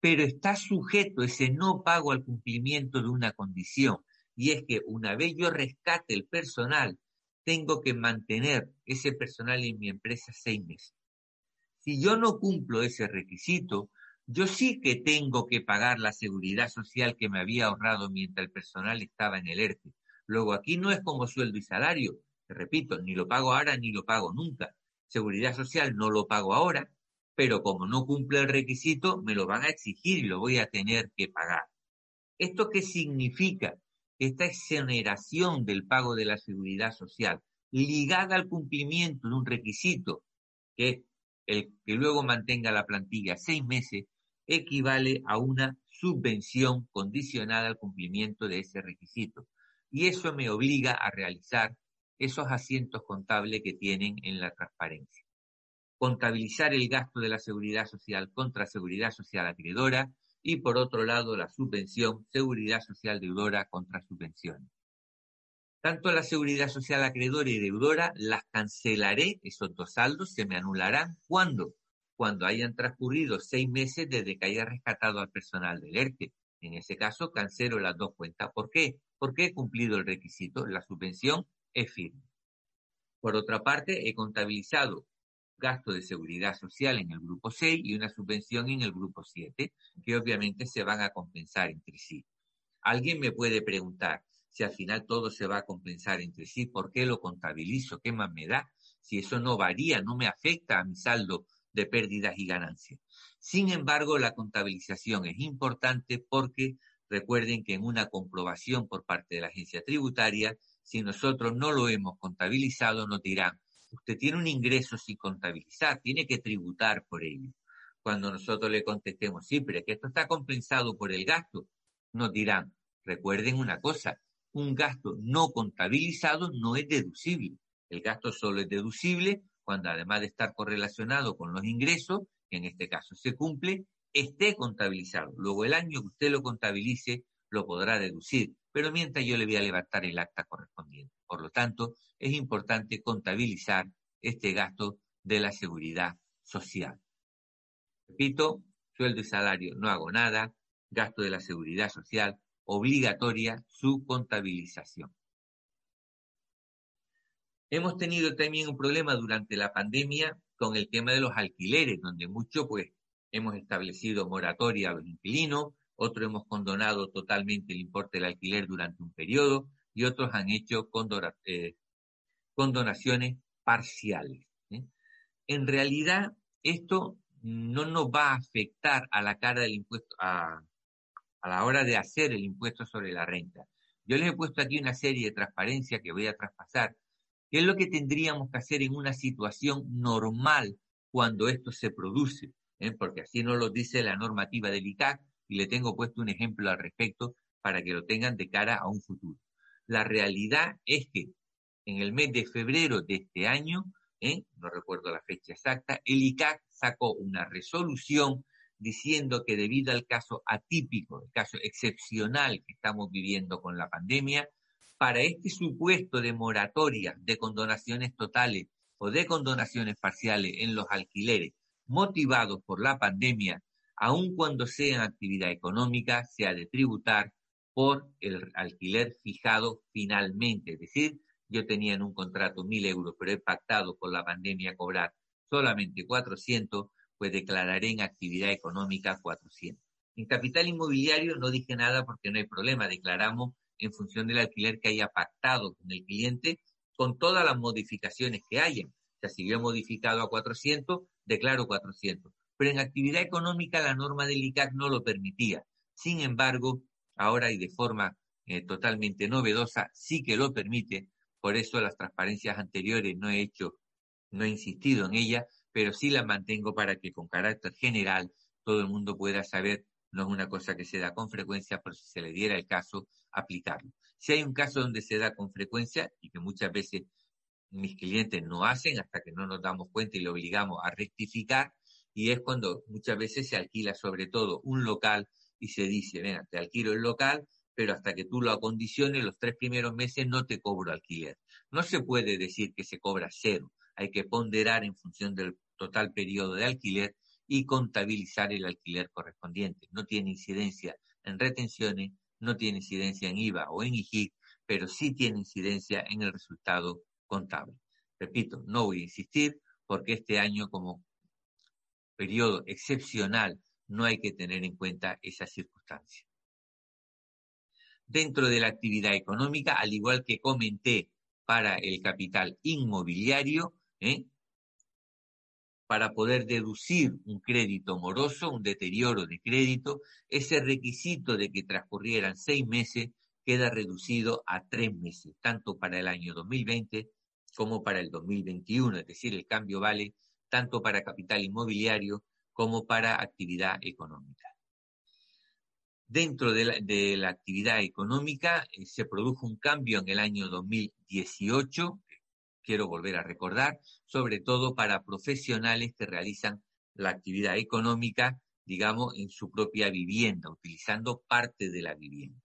pero está sujeto ese no pago al cumplimiento de una condición, y es que una vez yo rescate el personal, tengo que mantener ese personal en mi empresa seis meses. Si yo no cumplo ese requisito, yo sí que tengo que pagar la seguridad social que me había ahorrado mientras el personal estaba en el ERTE. Luego aquí no es como sueldo y salario, te repito, ni lo pago ahora ni lo pago nunca seguridad social no lo pago ahora, pero como no cumple el requisito, me lo van a exigir y lo voy a tener que pagar. ¿Esto qué significa? Esta exoneración del pago de la seguridad social ligada al cumplimiento de un requisito, que el que luego mantenga la plantilla seis meses, equivale a una subvención condicionada al cumplimiento de ese requisito. Y eso me obliga a realizar esos asientos contables que tienen en la transparencia. Contabilizar el gasto de la seguridad social contra seguridad social acreedora y por otro lado la subvención, seguridad social deudora contra subvenciones. Tanto la seguridad social acreedora y deudora las cancelaré, esos dos saldos se me anularán. ¿Cuándo? Cuando hayan transcurrido seis meses desde que haya rescatado al personal del ERTE. En ese caso, cancelo las dos cuentas. ¿Por qué? Porque he cumplido el requisito. La subvención es firme. Por otra parte, he contabilizado gasto de seguridad social en el grupo 6 y una subvención en el grupo 7, que obviamente se van a compensar entre sí. Alguien me puede preguntar si al final todo se va a compensar entre sí, ¿por qué lo contabilizo? ¿Qué más me da? Si eso no varía, no me afecta a mi saldo de pérdidas y ganancias. Sin embargo, la contabilización es importante porque recuerden que en una comprobación por parte de la agencia tributaria, si nosotros no lo hemos contabilizado, nos dirán, usted tiene un ingreso sin contabilizar, tiene que tributar por ello. Cuando nosotros le contestemos, sí, pero es que esto está compensado por el gasto, nos dirán, recuerden una cosa, un gasto no contabilizado no es deducible. El gasto solo es deducible cuando además de estar correlacionado con los ingresos, que en este caso se cumple, esté contabilizado. Luego el año que usted lo contabilice lo podrá deducir, pero mientras yo le voy a levantar el acta correspondiente. Por lo tanto, es importante contabilizar este gasto de la seguridad social. Repito, sueldo y salario no hago nada, gasto de la seguridad social obligatoria su contabilización. Hemos tenido también un problema durante la pandemia con el tema de los alquileres, donde mucho pues hemos establecido moratoria a los inquilinos, otros hemos condonado totalmente el importe del alquiler durante un periodo y otros han hecho eh, condonaciones parciales. ¿eh? En realidad, esto no nos va a afectar a la cara del impuesto, a, a la hora de hacer el impuesto sobre la renta. Yo les he puesto aquí una serie de transparencias que voy a traspasar, que es lo que tendríamos que hacer en una situación normal cuando esto se produce, ¿eh? porque así nos lo dice la normativa del ICAC y le tengo puesto un ejemplo al respecto para que lo tengan de cara a un futuro. La realidad es que en el mes de febrero de este año, ¿eh? no recuerdo la fecha exacta, el ICAC sacó una resolución diciendo que debido al caso atípico, el caso excepcional que estamos viviendo con la pandemia, para este supuesto de moratoria de condonaciones totales o de condonaciones parciales en los alquileres motivados por la pandemia, aun cuando sean actividad económica, se ha de tributar por el alquiler fijado finalmente. Es decir, yo tenía en un contrato mil euros, pero he pactado por la pandemia cobrar solamente 400, pues declararé en actividad económica 400. En capital inmobiliario no dije nada porque no hay problema, declaramos en función del alquiler que haya pactado con el cliente, con todas las modificaciones que hayan. O sea, si yo he modificado a 400, declaro 400. Pero en actividad económica la norma del ICAC no lo permitía. Sin embargo, ahora y de forma eh, totalmente novedosa, sí que lo permite. Por eso las transparencias anteriores no he hecho, no he insistido en ellas, pero sí la mantengo para que con carácter general todo el mundo pueda saber, no es una cosa que se da con frecuencia, pero si se le diera el caso, aplicarlo. Si hay un caso donde se da con frecuencia y que muchas veces mis clientes no hacen hasta que no nos damos cuenta y le obligamos a rectificar, y es cuando muchas veces se alquila sobre todo un local y se dice, venga, te alquilo el local, pero hasta que tú lo acondiciones, los tres primeros meses no te cobro alquiler. No se puede decir que se cobra cero, hay que ponderar en función del total periodo de alquiler y contabilizar el alquiler correspondiente. No tiene incidencia en retenciones, no tiene incidencia en IVA o en IGIC, pero sí tiene incidencia en el resultado contable. Repito, no voy a insistir porque este año como periodo excepcional no hay que tener en cuenta esa circunstancia. Dentro de la actividad económica, al igual que comenté para el capital inmobiliario, ¿eh? para poder deducir un crédito moroso, un deterioro de crédito, ese requisito de que transcurrieran seis meses queda reducido a tres meses, tanto para el año 2020 como para el 2021, es decir, el cambio vale tanto para capital inmobiliario como para actividad económica. Dentro de la, actividad económica eh, se produjo un cambio en el año 2018, quiero volver a recordar, sobre todo para profesionales que realizan la actividad económica, digamos, en su propia vivienda, utilizando parte de la vivienda.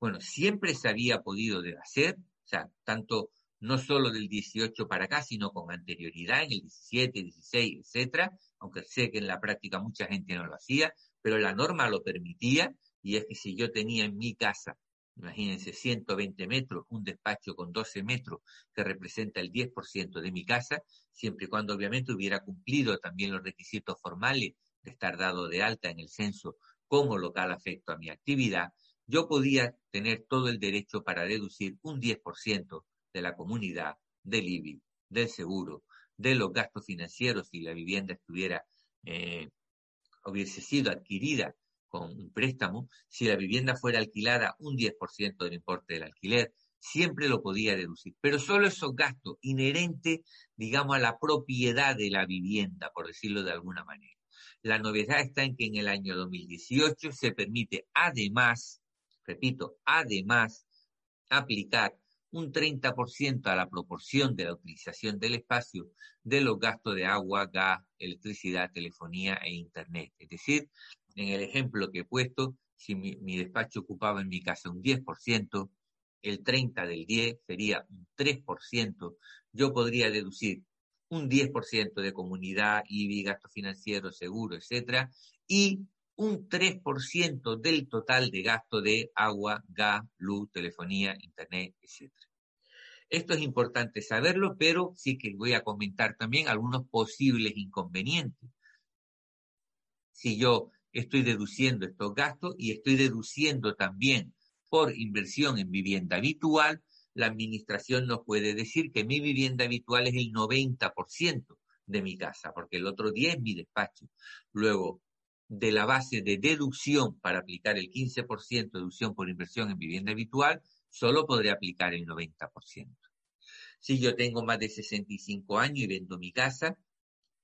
Bueno, siempre se había podido hacer, o sea, tanto no solo del 18 para acá, sino con anterioridad, en el 17, 16, etcétera, aunque sé que en la práctica mucha gente no lo hacía, pero la norma lo permitía, y es que si yo tenía en mi casa, imagínense, 120 metros, un despacho con 12 metros, que representa el 10% de mi casa, siempre y cuando obviamente hubiera cumplido también los requisitos formales de estar dado de alta en el censo como local afecto a mi actividad, yo podía tener todo el derecho para deducir un 10% de la comunidad, del IBI, del seguro, de los gastos financieros si la vivienda estuviera, eh, hubiese sido adquirida con un préstamo, si la vivienda fuera alquilada un 10% del importe del alquiler, siempre lo podía deducir, pero solo esos gastos inherentes, digamos, a la propiedad de la vivienda, por decirlo de alguna manera. La novedad está en que en el año 2018 se permite además, repito, además, aplicar un 30% a la proporción de la utilización del espacio de los gastos de agua, gas, electricidad, telefonía e internet. Es decir, en el ejemplo que he puesto, si mi, despacho ocupaba en mi casa un 10%, el 30 del 10 sería un 3%, yo podría deducir un 10% de comunidad, IBI, gasto financiero, seguro, etcétera, y un 3% del total de gasto de agua, gas, luz, telefonía, internet, etcétera. Esto es importante saberlo, pero sí que voy a comentar también algunos posibles inconvenientes. Si yo estoy deduciendo estos gastos y estoy deduciendo también por inversión en vivienda habitual, la administración nos puede decir que mi vivienda habitual es el 90% de mi casa, porque el otro día es mi despacho. Luego, de la base de deducción para aplicar el 15% de deducción por inversión en vivienda habitual, solo podré aplicar el 90%. Si yo tengo más de 65 años y vendo mi casa,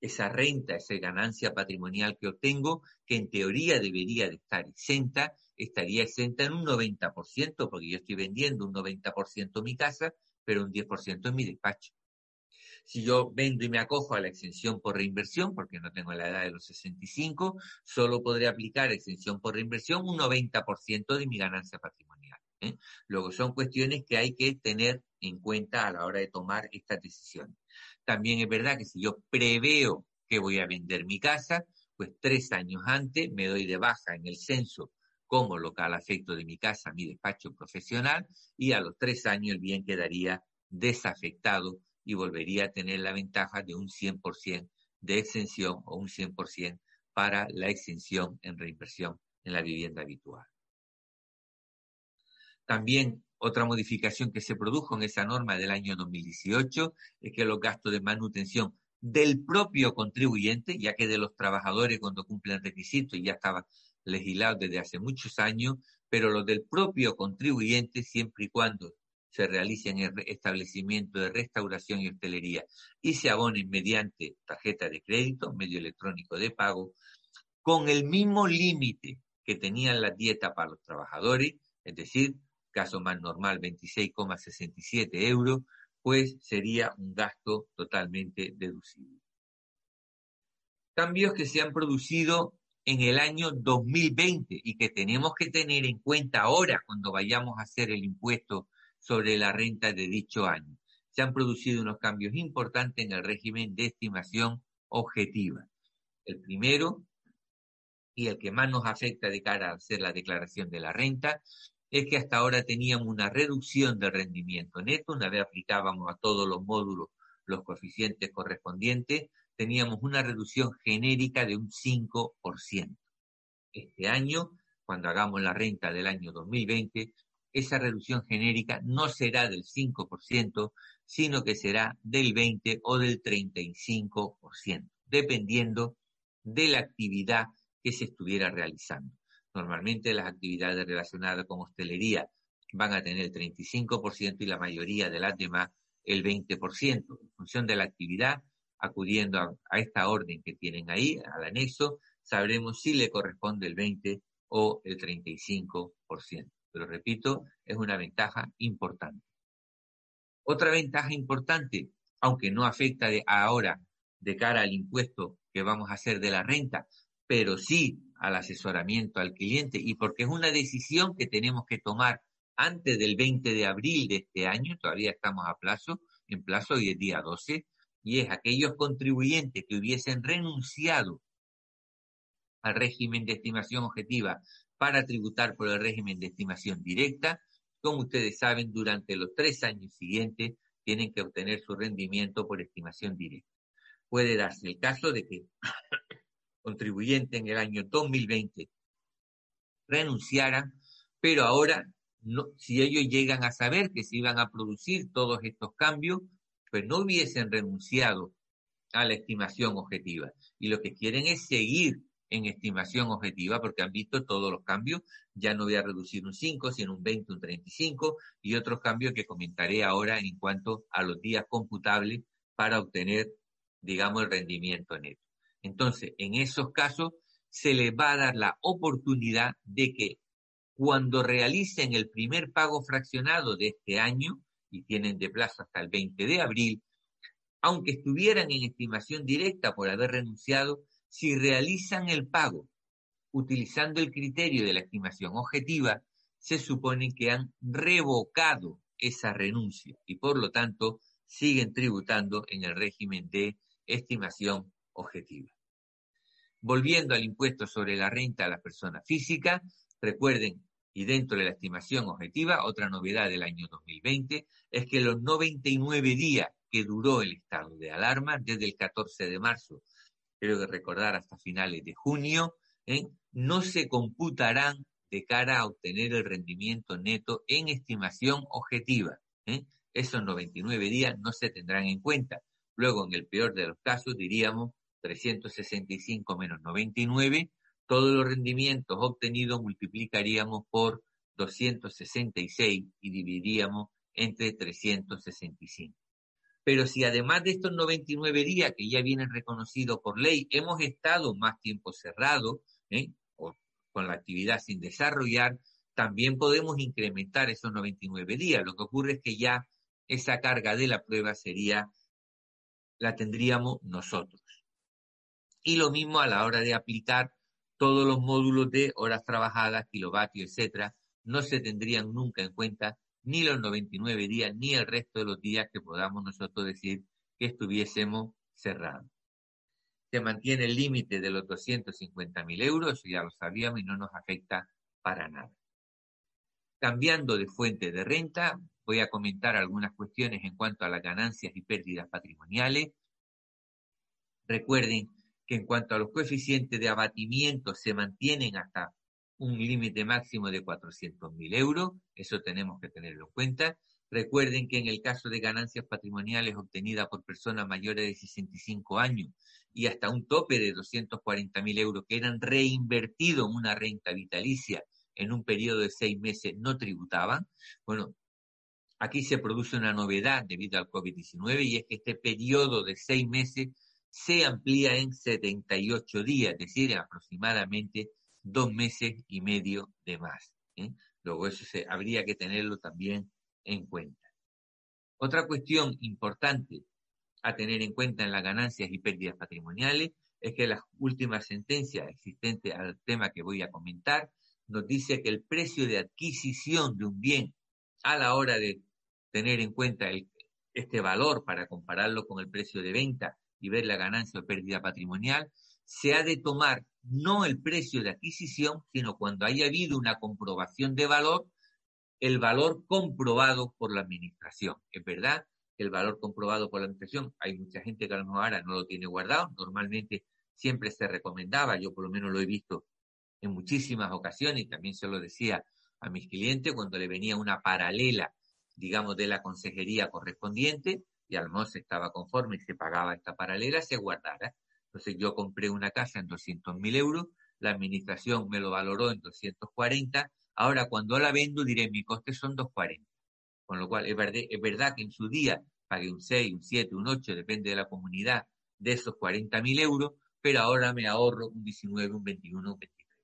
esa renta, esa ganancia patrimonial que obtengo, que en teoría debería de estar exenta, estaría exenta en un 90%, porque yo estoy vendiendo un 90% mi casa, pero un 10% en mi despacho. Si yo vendo y me acojo a la exención por reinversión, porque no tengo la edad de los 65, solo podré aplicar exención por reinversión un 90% de mi ganancia patrimonial. ¿eh? Luego son cuestiones que hay que tener en cuenta a la hora de tomar estas decisiones. También es verdad que si yo preveo que voy a vender mi casa, pues tres años antes me doy de baja en el censo como local afecto de mi casa, mi despacho profesional, y a los tres años el bien quedaría desafectado y volvería a tener la ventaja de un 100% de exención o un 100% para la exención en reinversión en la vivienda habitual. También otra modificación que se produjo en esa norma del año 2018 es que los gastos de manutención del propio contribuyente, ya que de los trabajadores cuando cumplen requisitos ya estaba legislado desde hace muchos años, pero los del propio contribuyente, siempre y cuando se realicen en establecimiento de restauración y hostelería y se abonen mediante tarjeta de crédito, medio electrónico de pago, con el mismo límite que tenían la dieta para los trabajadores, es decir, caso más normal 26,67 euros, pues sería un gasto totalmente deducible. Cambios que se han producido en el año 2020 y que tenemos que tener en cuenta ahora cuando vayamos a hacer el impuesto sobre la renta de dicho año. Se han producido unos cambios importantes en el régimen de estimación objetiva. El primero, y el que más nos afecta de cara a hacer la declaración de la renta, es que hasta ahora teníamos una reducción del rendimiento neto, una vez aplicábamos a todos los módulos los coeficientes correspondientes, teníamos una reducción genérica de un 5%. Este año, cuando hagamos la renta del año 2020, esa reducción genérica no será del 5%, sino que será del 20 o del 35%, dependiendo de la actividad que se estuviera realizando. Normalmente las actividades relacionadas con hostelería van a tener el 35% y la mayoría de las demás el 20%. En función de la actividad, acudiendo a, esta orden que tienen ahí, al anexo, sabremos si le corresponde el 20 o el 35%. Pero repito, es una ventaja importante. Otra ventaja importante aunque no afecta de ahora de cara al impuesto que vamos a hacer de la renta, pero sí al asesoramiento al cliente y porque es una decisión que tenemos que tomar antes del 20 de abril de este año, todavía estamos a plazo, en plazo hoy es día 12, y es aquellos contribuyentes que hubiesen renunciado al régimen de estimación objetiva para tributar por el régimen de estimación directa, como ustedes saben, durante los tres años siguientes tienen que obtener su rendimiento por estimación directa. Puede darse el caso de que contribuyente en el año 2020 renunciaran, pero ahora, si ellos llegan a saber que se iban a producir todos estos cambios, pues no hubiesen renunciado a la estimación objetiva. Y lo que quieren es seguir en estimación objetiva porque han visto todos los cambios. Ya no voy a reducir un 5, sino un 20, un 35 y otros cambios que comentaré ahora en cuanto a los días computables para obtener, digamos, el rendimiento neto. Entonces, en esos casos, se les va a dar la oportunidad de que cuando realicen el primer pago fraccionado de este año, y tienen de plazo hasta el 20 de abril, aunque estuvieran en estimación directa por haber renunciado, si realizan el pago utilizando el criterio de la estimación objetiva, se supone que han revocado esa renuncia y por lo tanto siguen tributando en el régimen de estimación objetiva. Volviendo al impuesto sobre la renta a la persona física, recuerden, y dentro de la estimación objetiva, otra novedad del año 2020 es que los 99 días que duró el estado de alarma, desde el 14 de marzo creo que recordar hasta finales de junio, ¿eh? no se computarán de cara a obtener el rendimiento neto en estimación objetiva. ¿eh? Esos 99 días no se tendrán en cuenta. Luego, en el peor de los casos, diríamos 365 menos 99, todos los rendimientos obtenidos multiplicaríamos por 266 y dividiríamos entre 365. Pero si además de estos 99 días que ya vienen reconocidos por ley, hemos estado más tiempo cerrados, ¿eh? o con la actividad sin desarrollar, también podemos incrementar esos 99 días. Lo que ocurre es que ya esa carga de la prueba sería, la tendríamos nosotros. Y lo mismo a la hora de aplicar todos los módulos de horas trabajadas, kilovatios, etcétera, no se tendrían nunca en cuenta ni los 99 días, ni el resto de los días que podamos nosotros decir que estuviésemos cerrados. Se mantiene el límite de los 250 mil euros, ya lo sabíamos y no nos afecta para nada. Cambiando de fuente de renta, voy a comentar algunas cuestiones en cuanto a las ganancias y pérdidas patrimoniales. Recuerden que en cuanto a los coeficientes de abatimiento se mantienen hasta un límite máximo de 400.000 euros, eso tenemos que tenerlo en cuenta. Recuerden que en el caso de ganancias patrimoniales obtenidas por personas mayores de 65 años y hasta un tope de 240.000 euros que eran reinvertidos en una renta vitalicia en un periodo de seis meses no tributaban. Bueno, aquí se produce una novedad debido al COVID-19 y es que este periodo de seis meses se amplía en 78 días, es decir, aproximadamente dos meses y medio de más. ¿eh? Luego eso se, habría que tenerlo también en cuenta. Otra cuestión importante a tener en cuenta en las ganancias y pérdidas patrimoniales es que las últimas sentencias existentes al tema que voy a comentar nos dice que el precio de adquisición de un bien a la hora de tener en cuenta este valor para compararlo con el precio de venta y ver la ganancia o pérdida patrimonial, se ha de tomar no el precio de adquisición, sino cuando haya habido una comprobación de valor, el valor comprobado por la administración. Es verdad que el valor comprobado por la administración, hay mucha gente que a lo mejor ahora no lo tiene guardado, normalmente siempre se recomendaba, yo por lo menos lo he visto en muchísimas ocasiones y también se lo decía a mis clientes cuando le venía una paralela, digamos, de la consejería correspondiente y al menos estaba conforme y se pagaba esta paralela, se guardara. Entonces yo compré una casa en 200 mil euros, la administración me lo valoró en 240, ahora cuando la vendo diré mi coste son 240. Con lo cual es verdad, que en su día pagué un 6, un 7, un 8, depende de la comunidad, de esos 40 mil euros, pero ahora me ahorro un 19, un 21, un 23.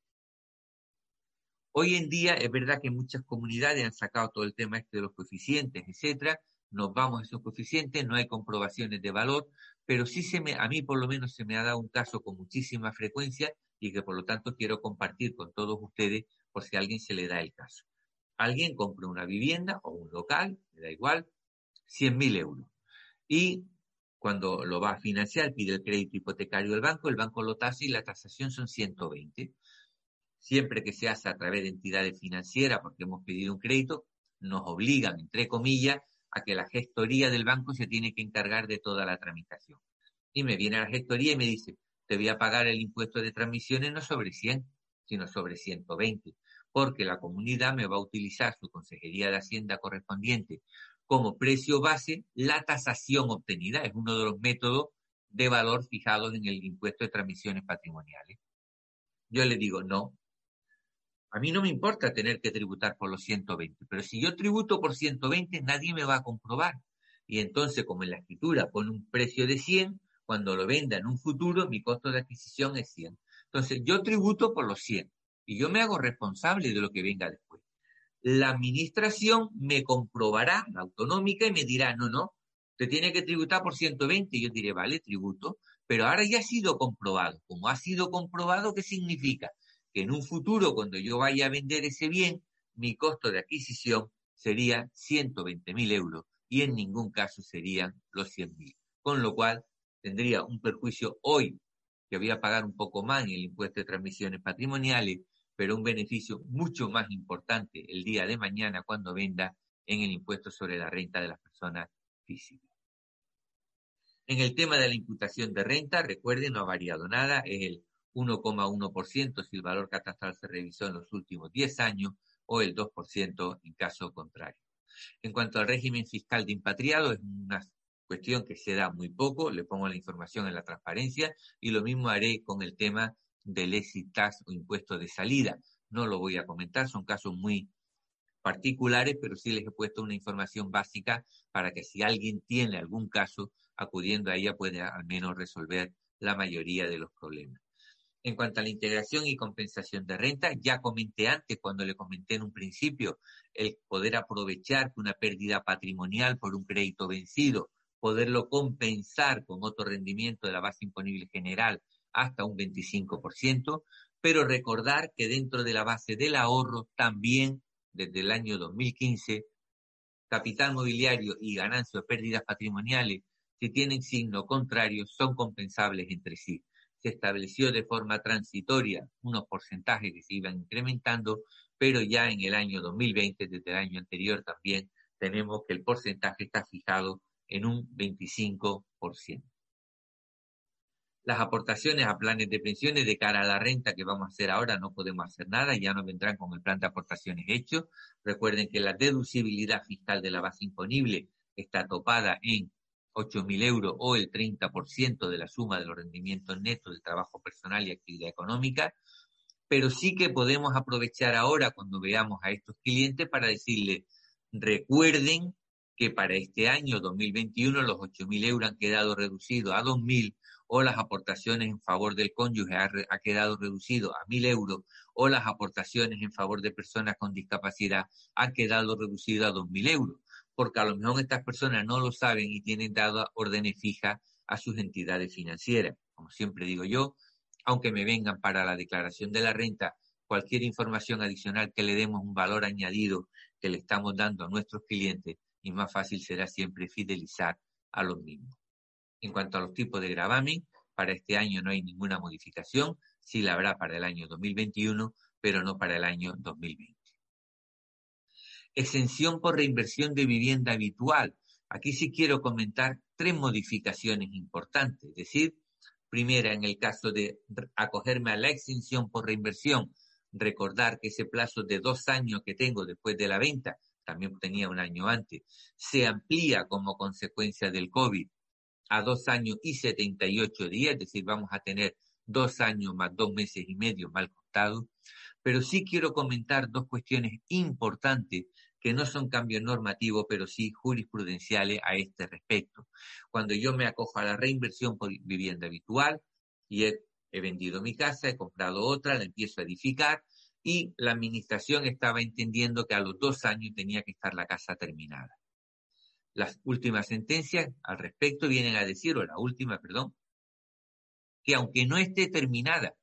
Hoy en día es verdad que muchas comunidades han sacado todo el tema este de los coeficientes, etcétera, nos vamos a esos coeficientes, no hay comprobaciones de valor, pero sí se me, a mí por lo menos se me ha dado un caso con muchísima frecuencia y que por lo tanto quiero compartir con todos ustedes por si a alguien se le da el caso. Alguien compra una vivienda o un local, me da igual, 100.000 euros. Y cuando lo va a financiar, pide el crédito hipotecario del banco, el banco lo tasa y la tasación son 120. Siempre que se hace a través de entidades financieras, porque hemos pedido un crédito, nos obligan, entre comillas, a que la gestoría del banco se tiene que encargar de toda la tramitación. Y me viene la gestoría y me dice, te voy a pagar el impuesto de transmisiones no sobre 100, sino sobre 120, porque la comunidad me va a utilizar su consejería de hacienda correspondiente como precio base la tasación obtenida. Es uno de los métodos de valor fijados en el impuesto de transmisiones patrimoniales. Yo le digo, no, a mí no me importa tener que tributar por los 120, pero si yo tributo por 120, nadie me va a comprobar. Y entonces, como en la escritura pone un precio de 100, cuando lo venda en un futuro, mi costo de adquisición es 100. Entonces, yo tributo por los 100 y yo me hago responsable de lo que venga después. La administración me comprobará, la autonómica, y me dirá, no, no, te tiene que tributar por 120. Y yo diré, vale, tributo, pero ahora ya ha sido comprobado. Como ha sido comprobado, ¿qué significa? Que en un futuro, cuando yo vaya a vender ese bien, mi costo de adquisición sería 120 mil euros y en ningún caso serían los 100 mil. Con lo cual, tendría un perjuicio hoy, que voy a pagar un poco más en el impuesto de transmisiones patrimoniales, pero un beneficio mucho más importante el día de mañana cuando venda en el impuesto sobre la renta de las personas físicas. En el tema de la imputación de renta, recuerden, no ha variado nada, es el 1,1% si el valor catastral se revisó en los últimos 10 años o el 2% en caso contrario. En cuanto al régimen fiscal de impatriado, es una cuestión que se da muy poco, le pongo la información en la transparencia y lo mismo haré con el tema del exit tax o impuesto de salida. No lo voy a comentar, son casos muy particulares, pero sí les he puesto una información básica para que si alguien tiene algún caso, acudiendo a ella puede al menos resolver la mayoría de los problemas. En cuanto a la integración y compensación de renta, ya comenté antes, cuando le comenté en un principio, el poder aprovechar una pérdida patrimonial por un crédito vencido, poderlo compensar con otro rendimiento de la base imponible general hasta un 25%, pero recordar que dentro de la base del ahorro también desde el año 2015, capital mobiliario y ganancias o pérdidas patrimoniales, si tienen signo contrario, son compensables entre sí se estableció de forma transitoria unos porcentajes que se iban incrementando, pero ya en el año 2020, desde el año anterior también, tenemos que el porcentaje está fijado en un 25%. Las aportaciones a planes de pensiones de cara a la renta que vamos a hacer ahora no podemos hacer nada, ya no vendrán con el plan de aportaciones hecho. Recuerden que la deducibilidad fiscal de la base imponible está topada en 8.000 euros o el 30% de la suma de los rendimientos netos del trabajo personal y actividad económica, pero sí que podemos aprovechar ahora cuando veamos a estos clientes para decirles, recuerden que para este año 2021 los 8.000 euros han quedado reducidos a 2.000 o las aportaciones en favor del cónyuge ha, quedado reducido a 1.000 euros o las aportaciones en favor de personas con discapacidad han quedado reducidas a 2.000 euros porque a lo mejor estas personas no lo saben y tienen dado órdenes fijas a sus entidades financieras. Como siempre digo yo, aunque me vengan para la declaración de la renta cualquier información adicional que le demos un valor añadido que le estamos dando a nuestros clientes y más fácil será siempre fidelizar a los mismos. En cuanto a los tipos de gravamen, para este año no hay ninguna modificación, sí la habrá para el año 2021, pero no para el año 2020. Exención por reinversión de vivienda habitual. Aquí sí quiero comentar tres modificaciones importantes. Es decir, primera, en el caso de acogerme a la exención por reinversión, recordar que ese plazo de dos años que tengo después de la venta, también tenía un año antes, se amplía como consecuencia del COVID a dos años y 78 días, es decir, vamos a tener dos años más dos meses y medio mal contados. Pero sí quiero comentar dos cuestiones importantes que no son cambios normativos, pero sí jurisprudenciales a este respecto. Cuando yo me acojo a la reinversión por vivienda habitual y he, vendido mi casa, he comprado otra, la empiezo a edificar y la administración estaba entendiendo que a los dos años tenía que estar la casa terminada. Las últimas sentencias al respecto vienen a decir, o la última, perdón, que aunque no esté terminada,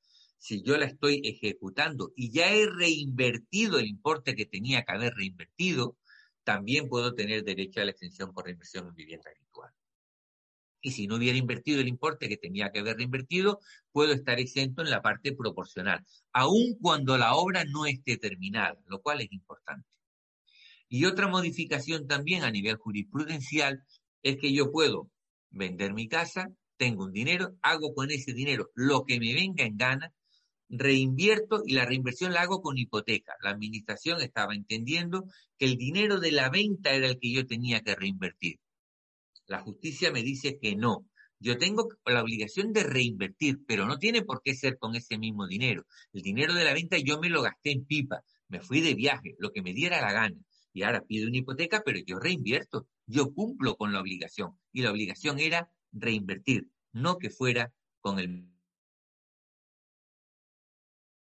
si yo la estoy ejecutando y ya he reinvertido el importe que tenía que haber reinvertido, también puedo tener derecho a la extensión por reinversión en vivienda habitual. Y si no hubiera invertido el importe que tenía que haber reinvertido, puedo estar exento en la parte proporcional, aun cuando la obra no esté terminada, lo cual es importante. Y otra modificación también a nivel jurisprudencial es que yo puedo vender mi casa, tengo un dinero, hago con ese dinero lo que me venga en gana, reinvierto y la reinversión la hago con hipoteca. La administración estaba entendiendo que el dinero de la venta era el que yo tenía que reinvertir. La justicia me dice que no. Yo tengo la obligación de reinvertir, pero no tiene por qué ser con ese mismo dinero. El dinero de la venta yo me lo gasté en pipa, me fui de viaje, lo que me diera la gana. Y ahora pido una hipoteca, pero yo reinvierto, yo cumplo con la obligación. Y la obligación era reinvertir, no que fuera con el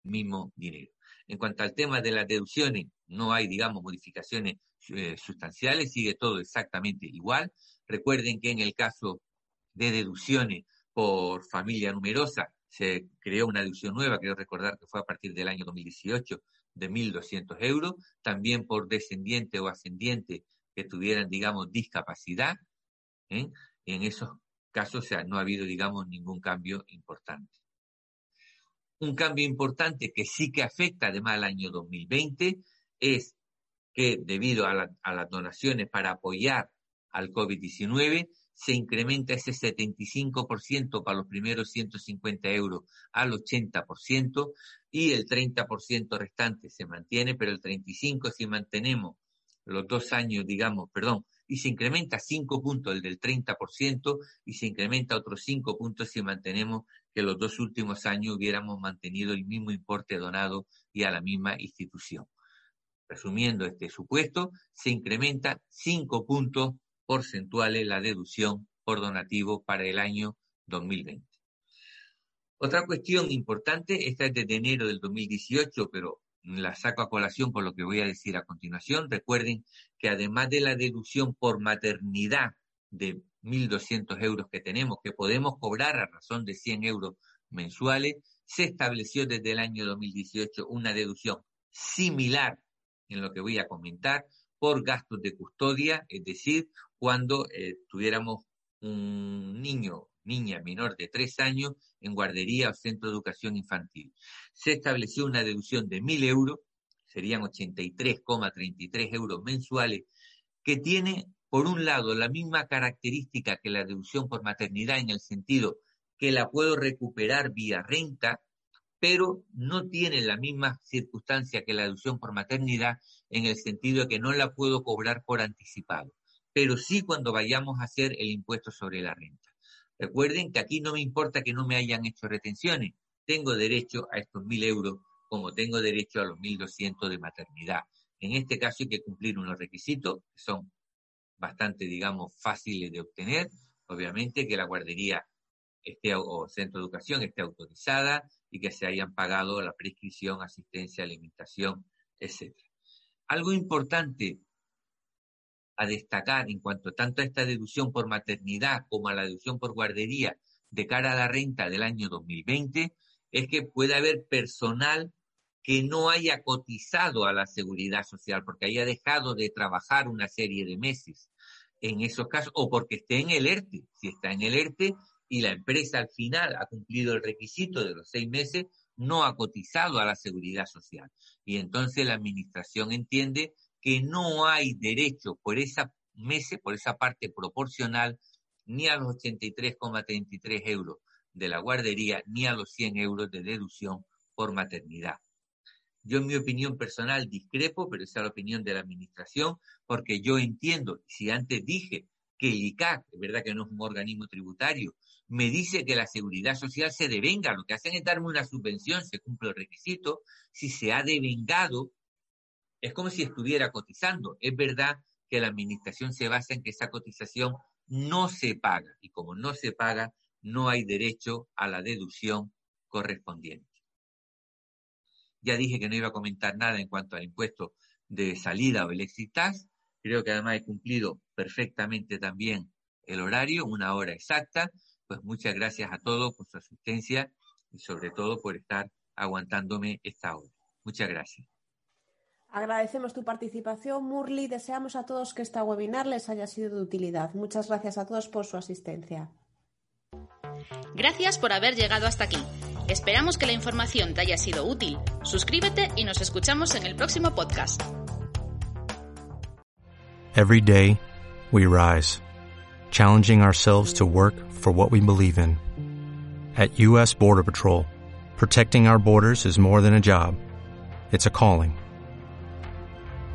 mismo dinero. En cuanto al tema de las deducciones, no hay, digamos, modificaciones eh, sustanciales, sigue todo exactamente igual. Recuerden que en el caso de deducciones por familia numerosa, se creó una deducción nueva, quiero recordar que fue a partir del año 2018, de 1.200 euros, también por descendiente o ascendiente que tuvieran, digamos, discapacidad. ¿eh? En esos casos, o sea, no ha habido, digamos, ningún cambio importante. Un cambio importante que sí que afecta además al año 2020 es que debido a, las donaciones para apoyar al COVID-19, se incrementa ese 75% para los primeros 150 euros al 80% y el 30% restante se mantiene, pero el 35% si mantenemos los dos años, digamos, perdón, y se incrementa 5 puntos el del 30% y se incrementa otros 5 puntos si mantenemos que los dos últimos años hubiéramos mantenido el mismo importe donado y a la misma institución. Resumiendo este supuesto, se incrementa 5 puntos porcentuales la deducción por donativo para el año 2020. Otra cuestión importante, esta es desde enero del 2018, pero la saco a colación por lo que voy a decir a continuación. Recuerden que además de la deducción por maternidad de 1.200 euros que tenemos, que podemos cobrar a razón de 100 euros mensuales, se estableció desde el año 2018 una deducción similar en lo que voy a comentar por gastos de custodia, es decir, cuando eh, tuviéramos un niño, niña menor de tres años en guardería o centro de educación infantil. Se estableció una deducción de 1.000 euros, serían 83,33 euros mensuales, que tiene, por un lado, la misma característica que la deducción por maternidad en el sentido que la puedo recuperar vía renta, pero no tiene la misma circunstancia que la deducción por maternidad en el sentido de que no la puedo cobrar por anticipado, pero sí cuando vayamos a hacer el impuesto sobre la renta. Recuerden que aquí no me importa que no me hayan hecho retenciones, tengo derecho a estos mil euros como tengo derecho a los mil doscientos de maternidad. En este caso hay que cumplir unos requisitos que son bastante, digamos, fáciles de obtener. Obviamente que la guardería esté, o centro de educación esté autorizada y que se hayan pagado la prescripción, asistencia, alimentación, etc. Algo importante a destacar en cuanto tanto a esta deducción por maternidad como a la deducción por guardería de cara a la renta del año 2020 es que puede haber personal que no haya cotizado a la seguridad social porque haya dejado de trabajar una serie de meses en esos casos o porque esté en el ERTE. Si está en el ERTE y la empresa al final ha cumplido el requisito de los seis meses, no ha cotizado a la seguridad social. Y entonces la administración entiende que no hay derecho por esa meses, por esa parte proporcional, ni a los 83,33 euros de la guardería, ni a los 100 euros de deducción por maternidad. Yo en mi opinión personal discrepo, pero esa es la opinión de la administración, porque yo entiendo, si antes dije que el ICAC, es verdad que no es un organismo tributario, me dice que la seguridad social se devenga, lo que hacen es darme una subvención, se cumple el requisito, si se ha devengado, es como si estuviera cotizando. Es verdad que la administración se basa en que esa cotización no se paga y como no se paga, no hay derecho a la deducción correspondiente. Ya dije que no iba a comentar nada en cuanto al impuesto de salida o el exit Creo que además he cumplido perfectamente también el horario, una hora exacta. Pues muchas gracias a todos por su asistencia y sobre todo por estar aguantándome esta hora. Muchas gracias. Agradecemos tu participación, Murli. Deseamos a todos que esta webinar les haya sido de utilidad. Muchas gracias a todos por su asistencia. Gracias por haber llegado hasta aquí. Esperamos que la información te haya sido útil. Suscríbete y nos escuchamos en el próximo podcast. Every day, we rise, challenging ourselves to work for what we believe in. At U.S. Border Patrol, protecting our borders is more than a job, it's a calling.